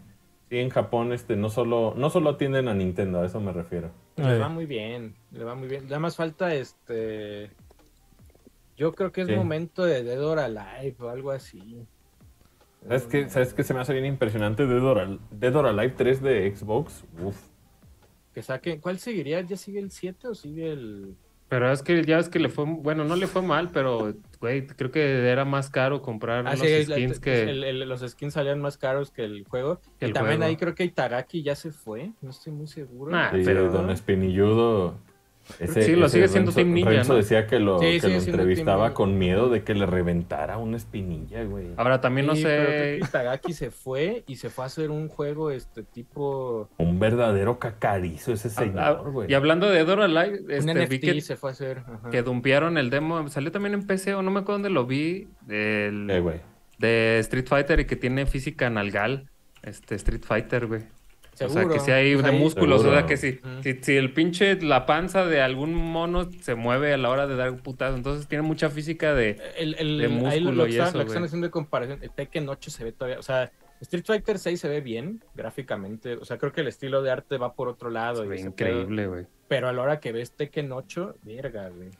sí en Japón este no solo no solo atienden a Nintendo, a eso me refiero. Le va muy bien, le va muy bien. Nada más falta este. Yo creo que es Sí. momento de Dead or Alive o algo así. ¿Sabes qué, ¿Sabes qué se me hace bien impresionante? Dead or, Al- Dead or Alive 3 de Xbox. Uf. Que saquen. ¿Cuál seguiría? ¿Ya sigue el 7 o sigue el.? Pero es que ya ves que le fue, bueno, no le fue mal, pero, güey, creo que era más caro comprar Ah, los sí, skins que... el- el- los skins salían más caros que el juego. Que y el también juego. ahí creo que Itagaki ya se fue. No estoy muy seguro. Nah, Sí, pero- Don Espinilludo. Ese- Sí, lo sigue siendo Renzo- Team Ninja, Renzo ¿no? decía que lo, Sí, que lo Team entrevistaba con miedo de que le reventara una espinilla, güey. Ahora también no Sí, sé. Itagaki se fue y se fue a hacer un juego este tipo Un verdadero cacarizo ese Ah, señor, güey. y hablando de Dora Live, un este, NFT vi que, se fue a hacer. ajá. que dumpearon el demo. Salió también en PC o no me acuerdo dónde lo vi. del- Eh, güey. de Street Fighter y que tiene física nalgal. Este Street Fighter, güey. O sea, Seguro. que si hay de músculos, o sea, Seguro. que si, si, si el pinche, la panza de algún mono se mueve a la hora de dar un putazo, entonces tiene mucha física de... El, el, de ahí lo, músculo y están, eso, lo que están haciendo de comparación, el Tekken 8 se ve todavía, o sea, Street Fighter 6 se ve bien gráficamente, o sea, creo que el estilo de arte va por otro lado. Se y ve ese increíble, güey. pero a la hora que ves Tekken 8, verga, güey.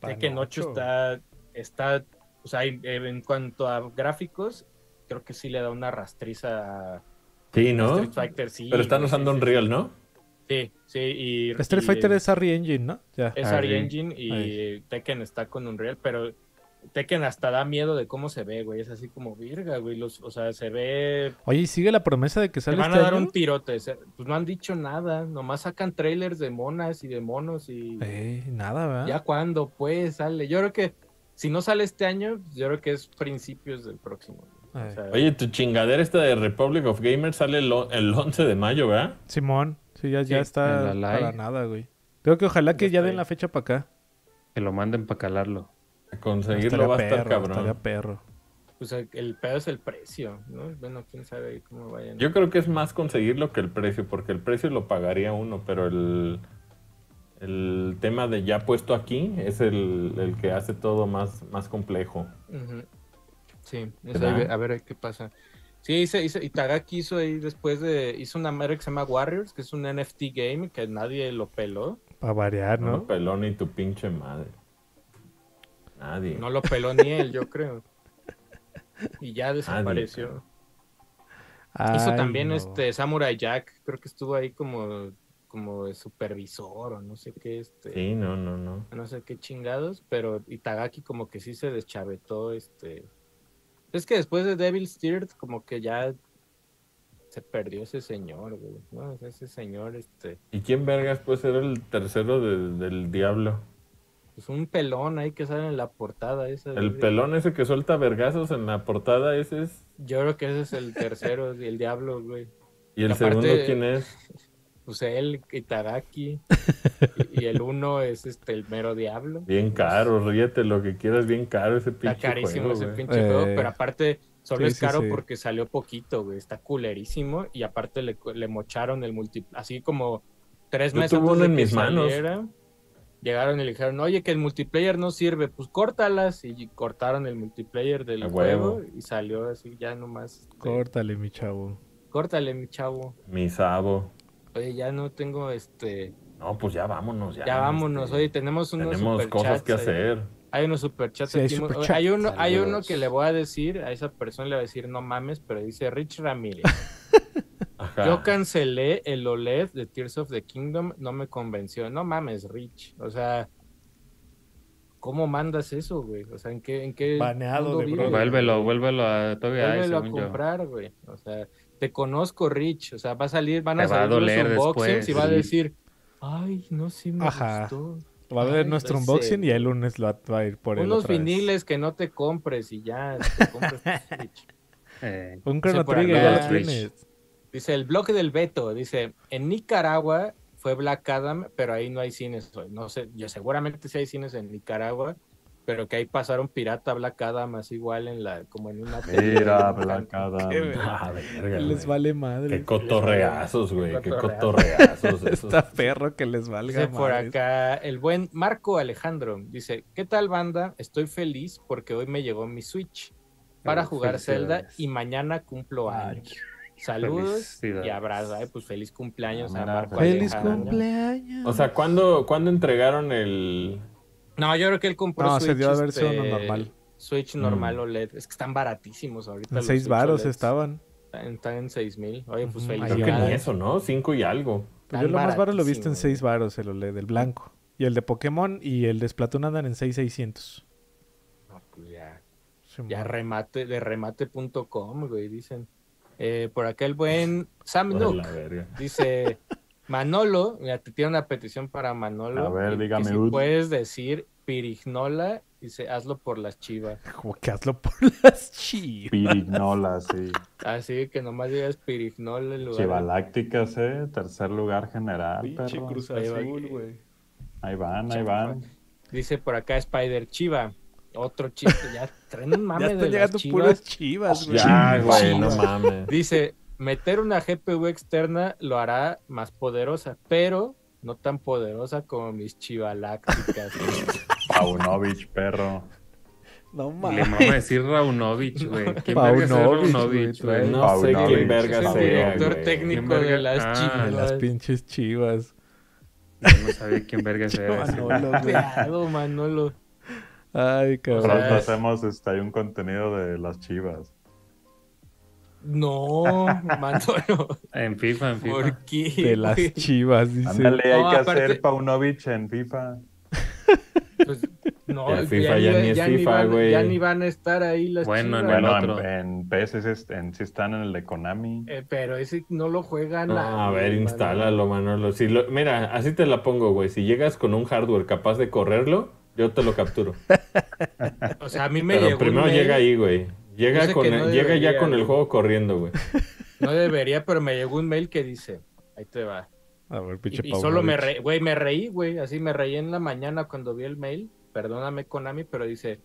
Tekken 8 Panocho. está, está, o sea, en, en cuanto a gráficos, creo que sí le da una rastriza a Sí, ¿no? Street Fighter, sí. Pero están usando sí, Unreal, ¿no? Sí, sí, y... Street y- Fighter es Harry Engine, ¿no? Ya. es Ah, Ari sí. Engine y Tekken está con Unreal, pero Tekken hasta da miedo de cómo se ve, güey. Es así como virga, güey. Los, o sea, se ve. Oye, ¿y sigue la promesa de que Te sale van a este dar año? un tirote. Pues no han dicho nada. Nomás sacan trailers de monas y de monos y. Eh, nada, ¿verdad? Ya cuando, pues, sale. Yo creo que si no sale este año, yo creo que es principios del próximo. O Ay. sea, Oye, tu chingadera esta de Republic of Gamers sale el, o- el 11 de mayo, ¿verdad? Simón, sí, ya, ya Sí, está en la live. para nada, güey. Creo que ojalá que Ya den la fecha para acá. Que lo manden para calarlo. A conseguirlo va a estar perro, cabrón. perro. pues el, el pedo es el precio, ¿no? Bueno, quién sabe cómo vayan. Yo creo que es más conseguirlo que el precio, porque el precio lo pagaría uno, pero el, el tema de ya puesto aquí es el, el que hace todo más, más complejo. Ujú. Sí, es ¿Verdad? ahí, a ver qué pasa. Sí, hice, hice, Itagaki hizo ahí después de. Hizo una madre que se llama Warriors, que es un NFT game que nadie lo peló. Para variar, No, ¿no? peló ni tu pinche madre. Nadie. No lo peló ni él, yo creo. Y ya desapareció. hizo Ay, también no. este Samurai Jack, creo que estuvo ahí como, como de supervisor o no sé qué, este. Sí, no, no, no. no sé qué chingados, pero Itagaki como que sí se deschavetó, este... Es que después de Devil's Tears como que ya se perdió ese señor, güey, ¿no? Ese señor, este, ¿Y quién vergas puede ser el tercero de- del diablo? pues un pelón ahí que sale en la portada esa. El pelón ese que suelta vergazos en la portada, ese es. Yo creo que ese es el tercero, el diablo, güey. ¿Y el Aparte- segundo quién es? Pues él, Itagaki, y, y el uno es este, el mero diablo. Bien caro, ríete lo que quieras, bien caro ese pinche Está carísimo juego, ese güey. pinche Eh, juego, pero aparte solo sí, es caro sí. porque salió poquito, güey. Está culerísimo y aparte le, le mocharon el multi, así como tres Yo meses tuve antes uno de en que mis manos. saliera, llegaron y le dijeron, oye, que el multiplayer no sirve, pues córtalas y cortaron el multiplayer del juego y salió así ya nomás. este, Córtale, mi chavo. Córtale, mi chavo. Mi sabo. Oye, ya no tengo este. No, pues ya vámonos, ya. Ya, vámonos. este, Oye, tenemos unos Tenemos cosas que ahí. hacer. Hay unos superchats Sí, hay aquí. Hay uno, hay uno que le voy a decir, a esa persona le voy a decir no mames, pero dice Rich Ramírez. Ajá. Yo cancelé el OLED de Tears of the Kingdom, no me convenció. No mames, Rich. O sea, ¿cómo mandas eso, güey? O sea, ¿en qué, en qué Baneado mundo de Bro. Vuélvelo, vuélvelo a todavía Vuélvelo a según comprar, güey. O sea, te conozco, Rich. O sea, va a salir, van a Te va a salir los unboxings después, y va a decir, ay, no, sí me Ajá. gustó. Va a ver Ay, nuestro unboxing y el lunes lo va a ir por él. Unos otra vez. viniles que no te compres y ya te compres tu Switch. Eh, Un Dice Chrono Trigger. Dice el bloque del Beto, dice, en Nicaragua fue Black Adam, pero ahí no hay cines. hoy. No sé, yo seguramente sí hay cines en Nicaragua, pero que ahí pasaron pirata Black Adam así igual en la, como en una Mira, Black Adam. Qué Ah, verga, Les vale Qué madre. cotorreazos, güey. Qué Cotorreazos. cotorreazos. esos. Está perro que les valga Dice por acá el buen Marco Alejandro. Dice, ¿qué tal banda? Estoy feliz porque hoy me llegó mi Switch para Eh, jugar Zelda y mañana cumplo años. Saludos y abrazos. Ay, pues feliz cumpleaños a Marco Feliz Alejandro. cumpleaños. O sea, ¿cuándo, ¿cuándo entregaron el. No, yo creo que él compró No, Switch. se dio a verse este, uno normal. Switch normal OLED. Es que están baratísimos ahorita. En los seis Switch varos OLEDs. estaban. Están, en seis mil. Oye, pues ahí Creo que ni eso, ¿no? Cinco y algo. Pues yo lo más barato lo he visto en baratísimos, 6 varos, el OLED, el blanco. Y el de Pokémon y el de Splatoon andan en 6600. No, pues ya. Simón. Ya remate, de remate.com, güey, dicen. Eh, por acá el buen Sam Nook la dice: Manolo, mira, te tiene una petición para Manolo. A ver, que- que dígame, si Ud. puedes decir pirignola, dice, hazlo por las chivas. Como que hazlo por las chivas. Pirignola, sí. Así que nomás digas pirignola en lugar de- Chivalácticas, ¿eh? Tercer lugar general, Pinche perro. Cruz. Azul, güey. Ahí van, ahí van. Dice por acá Spider Chiva. Otro chiste, ya traen un mame Ya de están las llegando chivas. puras chivas, güey. Ya, güey, no mames. Dice, meter una GPU externa lo hará más poderosa, pero no tan poderosa como mis chivalácticas. Paunovic, perro. No Le mames. vamos a decir Raunovich, güey. ¿Quién verga es Raunovich, güey, güey? No sé Paunovic. quién verga es el sea, director güey. técnico ¿Quién de las Ah, chivas. De las pinches chivas. Yo no sabía quién verga ese. Manolo, güey. Cuidado, Manolo. Ay, cabrón. sea, Pronto hacemos este, hay un contenido de las chivas. No, Manolo. En FIFA, en FIFA. ¿Por qué? De las chivas, dice. Ándale, hay No, que aparte- hacer Paunovic en FIFA. Pues, no, El FIFA ya ni es ni FIFA, güey. ya ni van a estar ahí las Bueno, chivas. Bueno, en, en PS es- en, sí están en el de Konami. Eh, pero ese no lo juegan. No, a ver, instálalo, Manolo. Si lo- mira, así te la pongo, güey. Si llegas con un hardware capaz de correrlo, yo te lo capturo. O sea, a mí me Pero llegó un primero mail, llega ahí, güey. Llega, Dice con el- llega ya debería, con el juego corriendo, güey. No debería, pero me llegó un mail que dice, ahí te va. A ver, pinche Y, y solo me reí, güey, me reí, güey, así me reí en la mañana cuando vi el mail. Perdóname, Konami, pero dice,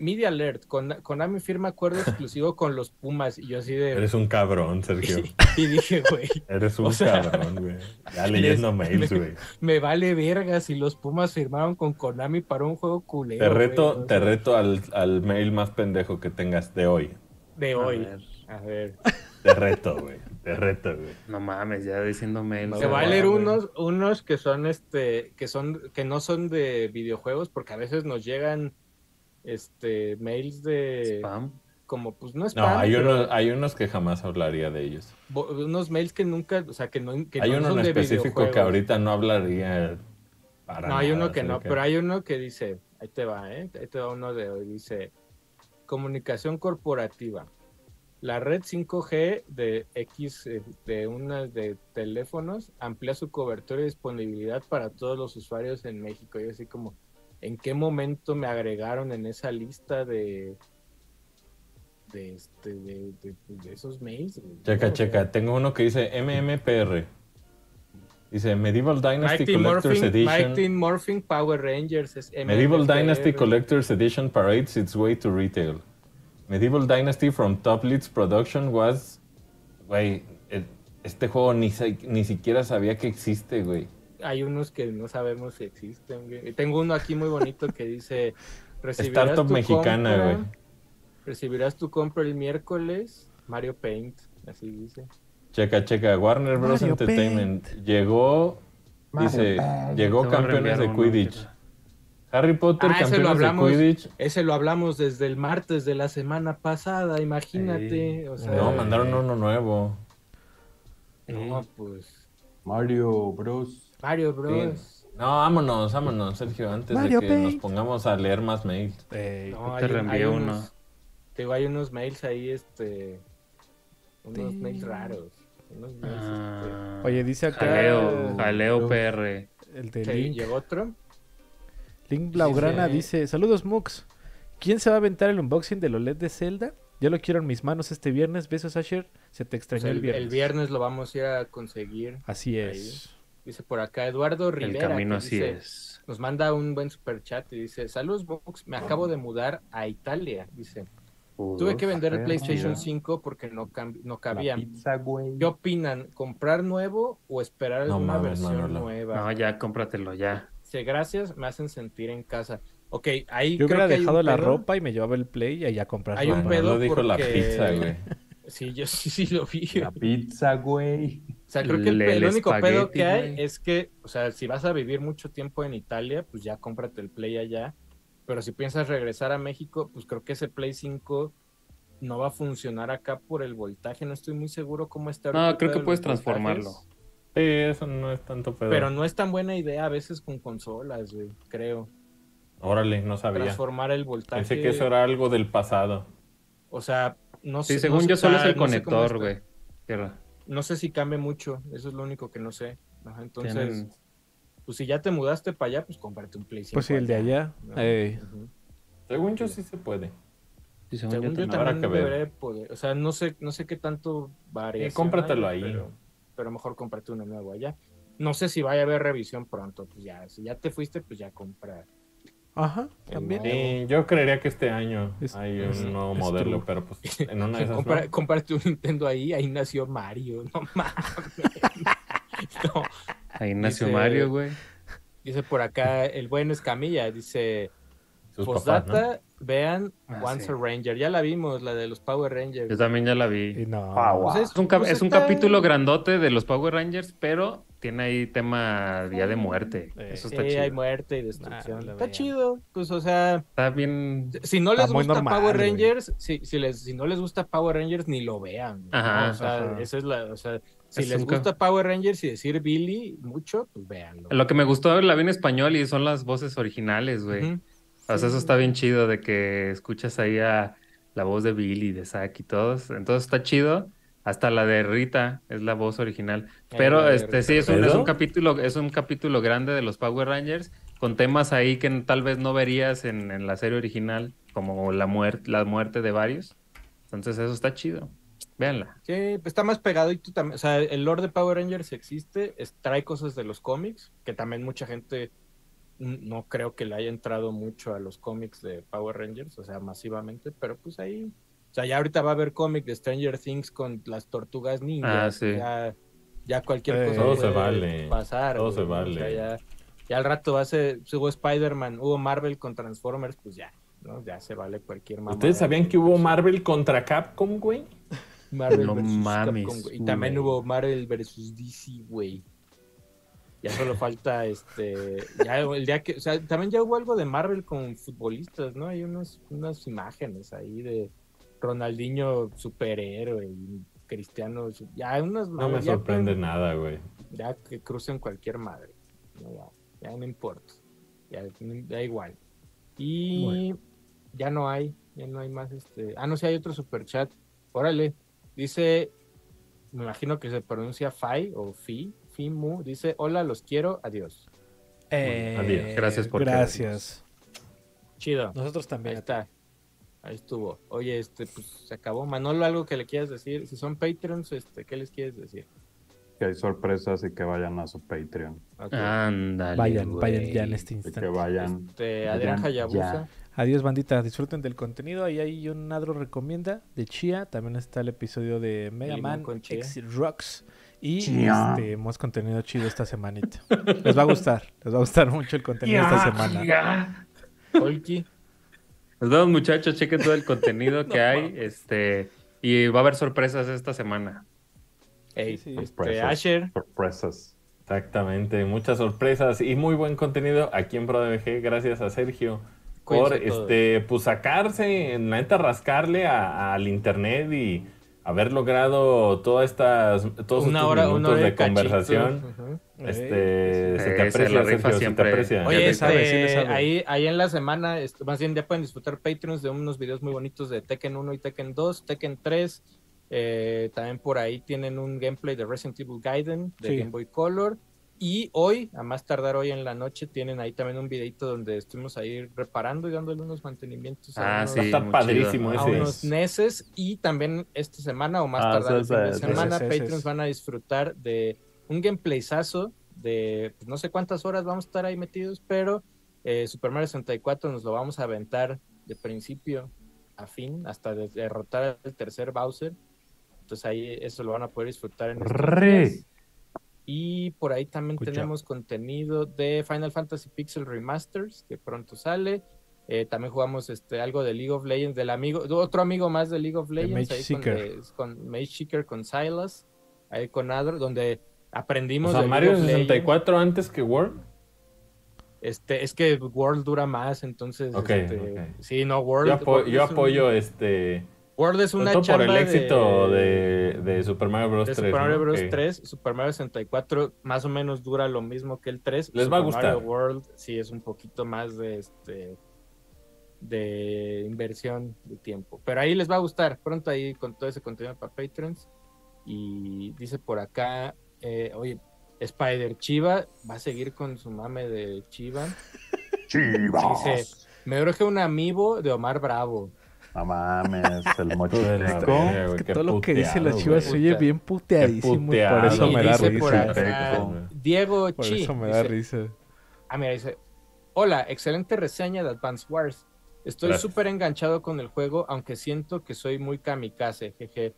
Media Alert, Kon- Konami firma acuerdo exclusivo con los Pumas. Y yo así de... Eres un cabrón, Sergio. Y dije, güey, Eres un O sea, cabrón, güey. Ya leyendo mails, güey. me vale verga si los Pumas firmaron con Konami para un juego culero. Te reto, güey, te reto al, al mail más pendejo que tengas de hoy. De A hoy. ver. A ver. Te reto, güey. Te reto, güey. No mames, ya diciendo mail. Se va a leer unos, unos que son este, que son, que no son de videojuegos, porque a veces nos llegan este mails de Spam. como pues no es No, hay unos, hay unos que jamás hablaría de ellos. unos mails que nunca, o sea que no que Hay no uno en son específico que ahorita no hablaría para No, hay nada uno que no, pero hay uno que dice, ahí te va, ¿eh? Ahí te va uno de hoy, dice, comunicación corporativa. La red 5G de X, eh, de una de teléfonos, amplía su cobertura y disponibilidad para todos los usuarios en México. Y así como, ¿en qué momento me agregaron en esa lista de de, este, de, de- de esos mails? Checa, No, checa. Tengo uno que dice MMPR. Dice Medieval Dynasty Mighty Collector's Morphin, Edition. Mighty Morphin Power Rangers. Es Medieval. Dynasty Collector's Edition parades its way to retail. Medieval Dynasty from Top Leads Production was. Güey, el- este juego ni, ni siquiera sabía que existe, güey. Hay unos que no sabemos si existen. güey. Tengo uno aquí muy bonito que dice: recibirás Startup tu mexicana, compra- güey. Recibirás tu compra el miércoles. Mario Paint, así dice. Checa, checa. Warner Bros. Mario Entertainment llegó. Dice, llegó campeones de Quidditch. Harry Potter, Ah, ese lo campeones de. Quidditch. Ese lo hablamos desde el martes de la semana pasada, imagínate. Sí. O sea, No, mandaron uno nuevo. no, pues. Mario Bros. Mario Bros. No, vámonos, vámonos, Sergio, antes Mario de que nos pongamos a leer más mails. No, te hay, reenvié hay uno. unos, te digo, hay unos mails ahí, este. Unos Sí. mails raros. Unos mails, Ah, Oye, dice acá Jaleo, jaleo PR. el de este, Link. ¿Llegó otro? Link Blaugrana Dice- dice, saludos Mux. ¿Quién se va a aventar el unboxing del OLED de Zelda? Yo lo quiero en mis manos este viernes. Besos, Asher. Se te Pues extrañó el, el viernes. el viernes lo vamos a ir a conseguir. Así es. Dice por acá Eduardo El Rivera. camino que así dice- es. Nos manda un buen super chat y dice: Saludos, Vox. Me acabo de mudar a Italia. Dice: Tuve que vender el. PlayStation 5 porque no, no cabía. Pizza, güey. ¿Qué opinan? ¿Comprar nuevo o esperar No alguna mames, versión nueva? No, ya cómpratelo ya. Dice, gracias, me hacen sentir en casa. Ok, ahí Yo creo hubiera que dejado un la pedo. ropa y me llevaba el play y allá comprar Hay un ropa. pedo Manolo dijo la pizza, güey. Sí, yo sí, sí lo vi. La pizza, güey. O sea, creo que el, El- el el único pedo que hay güey. es que, o sea, si vas a vivir mucho tiempo en Italia, pues ya cómprate el Play allá. Pero si piensas regresar a México, pues creo que ese Play 5 no va a funcionar acá por el voltaje. No estoy muy seguro cómo está. No, creo que puedes transformarlo. voltajes, Sí, eso no es tanto pedo. Pero no es tan buena idea a veces con consolas, güey, creo. Órale, no sabía. Transformar el voltaje. Pensé que eso era algo del pasado. O sea, no sé. Sí, según no sé- yo solo es el no conector, güey. No sé si cambie mucho, eso es lo único que no sé. Ajá, entonces, Tienen- pues si ya te mudaste para allá, pues cómprate un Play 5 Pues sí, el de allá. Ujú. Según yo sí se puede. Sí, según Según yo también. Debería poder, o sea, no sé, no sé qué tanto varía. cómpratelo ahí. Pero, pero mejor cómprate uno nuevo allá. No sé si vaya a haber revisión pronto, pues ya, si ya te fuiste, pues ya compra. Ajá, también. nuevo. Sí, yo creería que este año Es- hay es- un nuevo es modelo, true. pero pues en una de esas Compra- no. Cómprate un Nintendo ahí, ahí nació Mario, no mames. No, Ahí nació Dice- Mario, güey. dice por acá el buen Escamilla, dice sus papás, ¿no? Vean Ah, Once sí. a Ranger, ya la vimos, la de los Power Rangers. Yo también ya la Y vi. no. Ah, wow. Pues Es un, cap- pues es un está- capítulo grandote de los Power Rangers, pero tiene ahí tema Día de Muerte. Eh, Eso Sí, está chido. hay muerte y destrucción. Nah, la está chido, pues o sea, Está bien. si no les gusta normal, Power. Rangers, si, si, les, si no les gusta Power Rangers, ni lo vean. ¿no? Ajá, o sea, ajá. esa es la, o sea, si Es les un gusta Power Rangers y decir Billy mucho, pues véanlo. Lo que me gustó la vi en español y son las voces originales, güey. Ujú. O sea, eso está bien chido de que escuchas ahí a la voz de Billy, de Zack y todos. Entonces está chido. Hasta la de Rita es la voz original. Pero este sí es un, es un capítulo, es un capítulo grande de los Power Rangers con temas ahí que tal vez no verías en, en la serie original, como la muerte, la muerte de varios. Entonces eso está chido. Véanla. Sí, está más pegado y tú también, o sea, el lore de Power Rangers existe, es- trae cosas de los cómics, que también mucha gente no creo que le haya entrado mucho a los cómics de Power Rangers, o sea, masivamente, pero pues ahí, o sea, ya ahorita va a haber cómic de Stranger Things con las tortugas ninja, Ah, sí. ya, ya cualquier Eh, cosa todo puede se vale, pasar, todo güey, se vale. sea, ya, ya al rato va a ser, si hubo Spider-Man, hubo Marvel con Transformers, pues ya, ¿no? Ya se vale cualquier mamada. ¿Ustedes sabían que hubo Marvel contra Capcom, güey? Marvel No versus mames, Capcom, güey. Y también güey. hubo Marvel versus DC, güey. Ya solo falta este. Ya el día que. O sea, también ya hubo algo de Marvel con futbolistas, ¿no? Hay unos, unas imágenes ahí de Ronaldinho superhéroe y Cristiano. Ya hay unas No me ya sorprende que- nada, güey. Ya que crucen cualquier madre. ¿no? Ya, ya no importa. Ya da igual. Y ya no hay. Ya no hay más este. Ah, no sé, hay otro super chat. Órale. Dice. Me imagino que se pronuncia Fai o Fi. Fimu. Dice: Hola, los quiero. Adiós. Eh, Adiós. Gracias por Gracias. Chido. Nosotros Ahí también. está. Ahí estuvo. Oye, este, pues se acabó. Manolo, algo que le quieras decir. Si son Patreons, este, ¿qué les quieres decir? Que hay sorpresas y que vayan a su Patreon. Ándale. Vayan, vayan ya en este Y que instante. vayan. Este, Adrián Hayabusa. Adiós, bandita. Disfruten del contenido. Ahí hay un Adro recomienda de Chia. También está el episodio de Mega Man. X Rocks. Y este, hemos contenido chido esta semanita. Les va a gustar. Les va a gustar mucho el contenido esta semana. Nos vemos, muchachos. Chequen todo el contenido que hay. Este. Y va a haber sorpresas esta semana. Ey, Sí, sí. este, Sorpresas. Asher. Sorpresas. Exactamente, muchas sorpresas y muy buen contenido aquí en ProDMG, gracias a Sergio por Cuídense todos. este pues sacarse, en la neta rascarle a- al internet y haber logrado todas estas todos Una estos hora, una minutos hora de conversación. Ujú. Este, se te se aprecia, la rifa Sergio, se te siempre. aprecia. Oye, este, sabe, sí le sabe. ahí, ahí en la semana, más bien ya pueden disfrutar Patreons de unos videos muy bonitos de Tekken 1 y Tekken 2, Tekken 3. eh, también por ahí tienen un gameplay de Resident Evil Gaiden de Sí. Game Boy Color. Y hoy, a más tardar hoy en la noche, tienen ahí también un videito donde estuvimos ahí reparando y dándole unos mantenimientos a Ah, unos, sí. Está padrísimo chido. a ese. unos neses. Y también esta semana, o más Ah, tardar sí, semana. Patreons van a disfrutar de un gameplayzazo de pues, no sé cuántas horas vamos a estar ahí metidos, pero eh, Super Mario 64 nos lo vamos a aventar de principio a fin hasta de- derrotar al tercer Bowser. Entonces ahí eso lo van a poder disfrutar en estos Re. días. Y por ahí también tenemos contenido de Final Fantasy Pixel Remasters, que pronto sale. Eh, también jugamos este, algo de League of Legends, del amigo, otro amigo más de League of Legends, ahí con, eh, con Mage Seeker, con Silas, ahí con Adro, donde aprendimos O sea, de Mario League of Legends. 64 antes que World. Este, es que World dura más, entonces, Ok, este, sí, no, World. Yo, apo- yo un- apoyo este World es una todo por el chamba éxito de, de Super Mario Bros. de 3. Super Mario ¿no? Bros. Que- 3, Super Mario 64 más o menos dura lo mismo que el 3. Les va a Super gustar. Mario World sí es un poquito más de este de inversión de tiempo. Pero ahí les va a gustar. Pronto ahí con todo ese contenido para Patrons. Y dice por acá, eh, oye, Spider Chiva va a seguir con su mame de Chiva. Dice, me urge un amiibo de Omar Bravo. No mames, el De la mochileco. verga, güey, Que todo lo que dice la chivas se oye bien puteadísimo. y por eso me da risa. Diego Por Chi. eso me da dice, risa. Ah, mira, dice, hola, excelente reseña de Advance Wars. Estoy súper enganchado con el juego, aunque siento que soy muy kamikaze, jeje.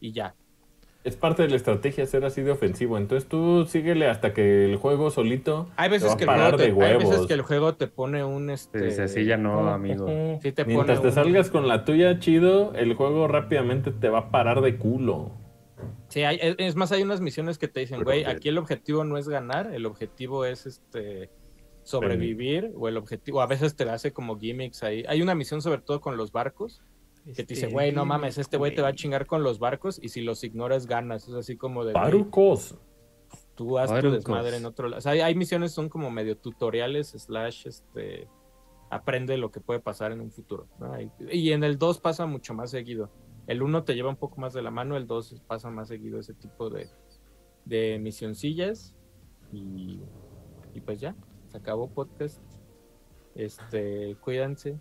Y ya. Es parte de la estrategia ser así de ofensivo. Entonces tú síguele hasta que el juego solito. Hay te va veces, a que el parar juego te, de hay veces que el juego te pone un este. Dice, así ya no, amigo. Sí te Mientras pone te un- salgas con la tuya chido, el juego rápidamente te va a parar de culo. Sí, hay- es más, hay unas misiones que te dicen, güey, aquí el objetivo no es ganar, el objetivo es este sobrevivir, o el objetivo, a veces te hace como gimmicks ahí. Hay una misión sobre todo con los barcos, que te dice, güey, no mames, este güey te va a chingar con los barcos, y si los ignoras, ganas. Es así como de, güey, Parucos. tú haz tu desmadre en otro lado. O sea, hay, hay misiones son como medio tutoriales, slash, este, aprende lo que puede pasar en un futuro. ¿no? Y, y en el 2 pasa mucho más seguido. El 1 te lleva un poco más de la mano, el 2 pasa más seguido ese tipo de, de misioncillas. Y, y pues ya, se acabó podcast. Este, cuídense.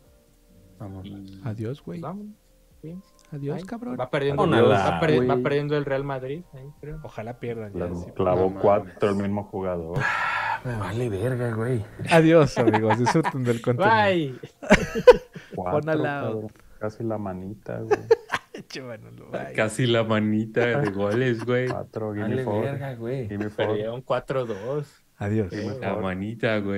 Vamos. Y Adiós, güey. vámonos. Cuídense. Adiós, Ay, cabrón. Va perdiendo, Ónala, va, perdi- va perdiendo el Real Madrid. creo. Ojalá pierdan ya. Clavó, sí. clavó No mames. cuatro el mismo jugador. Me vale verga, güey. Adiós, amigos. Disfruten del contenido. Bye. Cuatro, Pon al lado. cabrón. Casi la manita, güey. Casi la manita de goles, güey. Cuatro, gimme Vale four. verga, güey. Gimme four. Perdieron 4-2. Adiós. Sí. La manita, güey.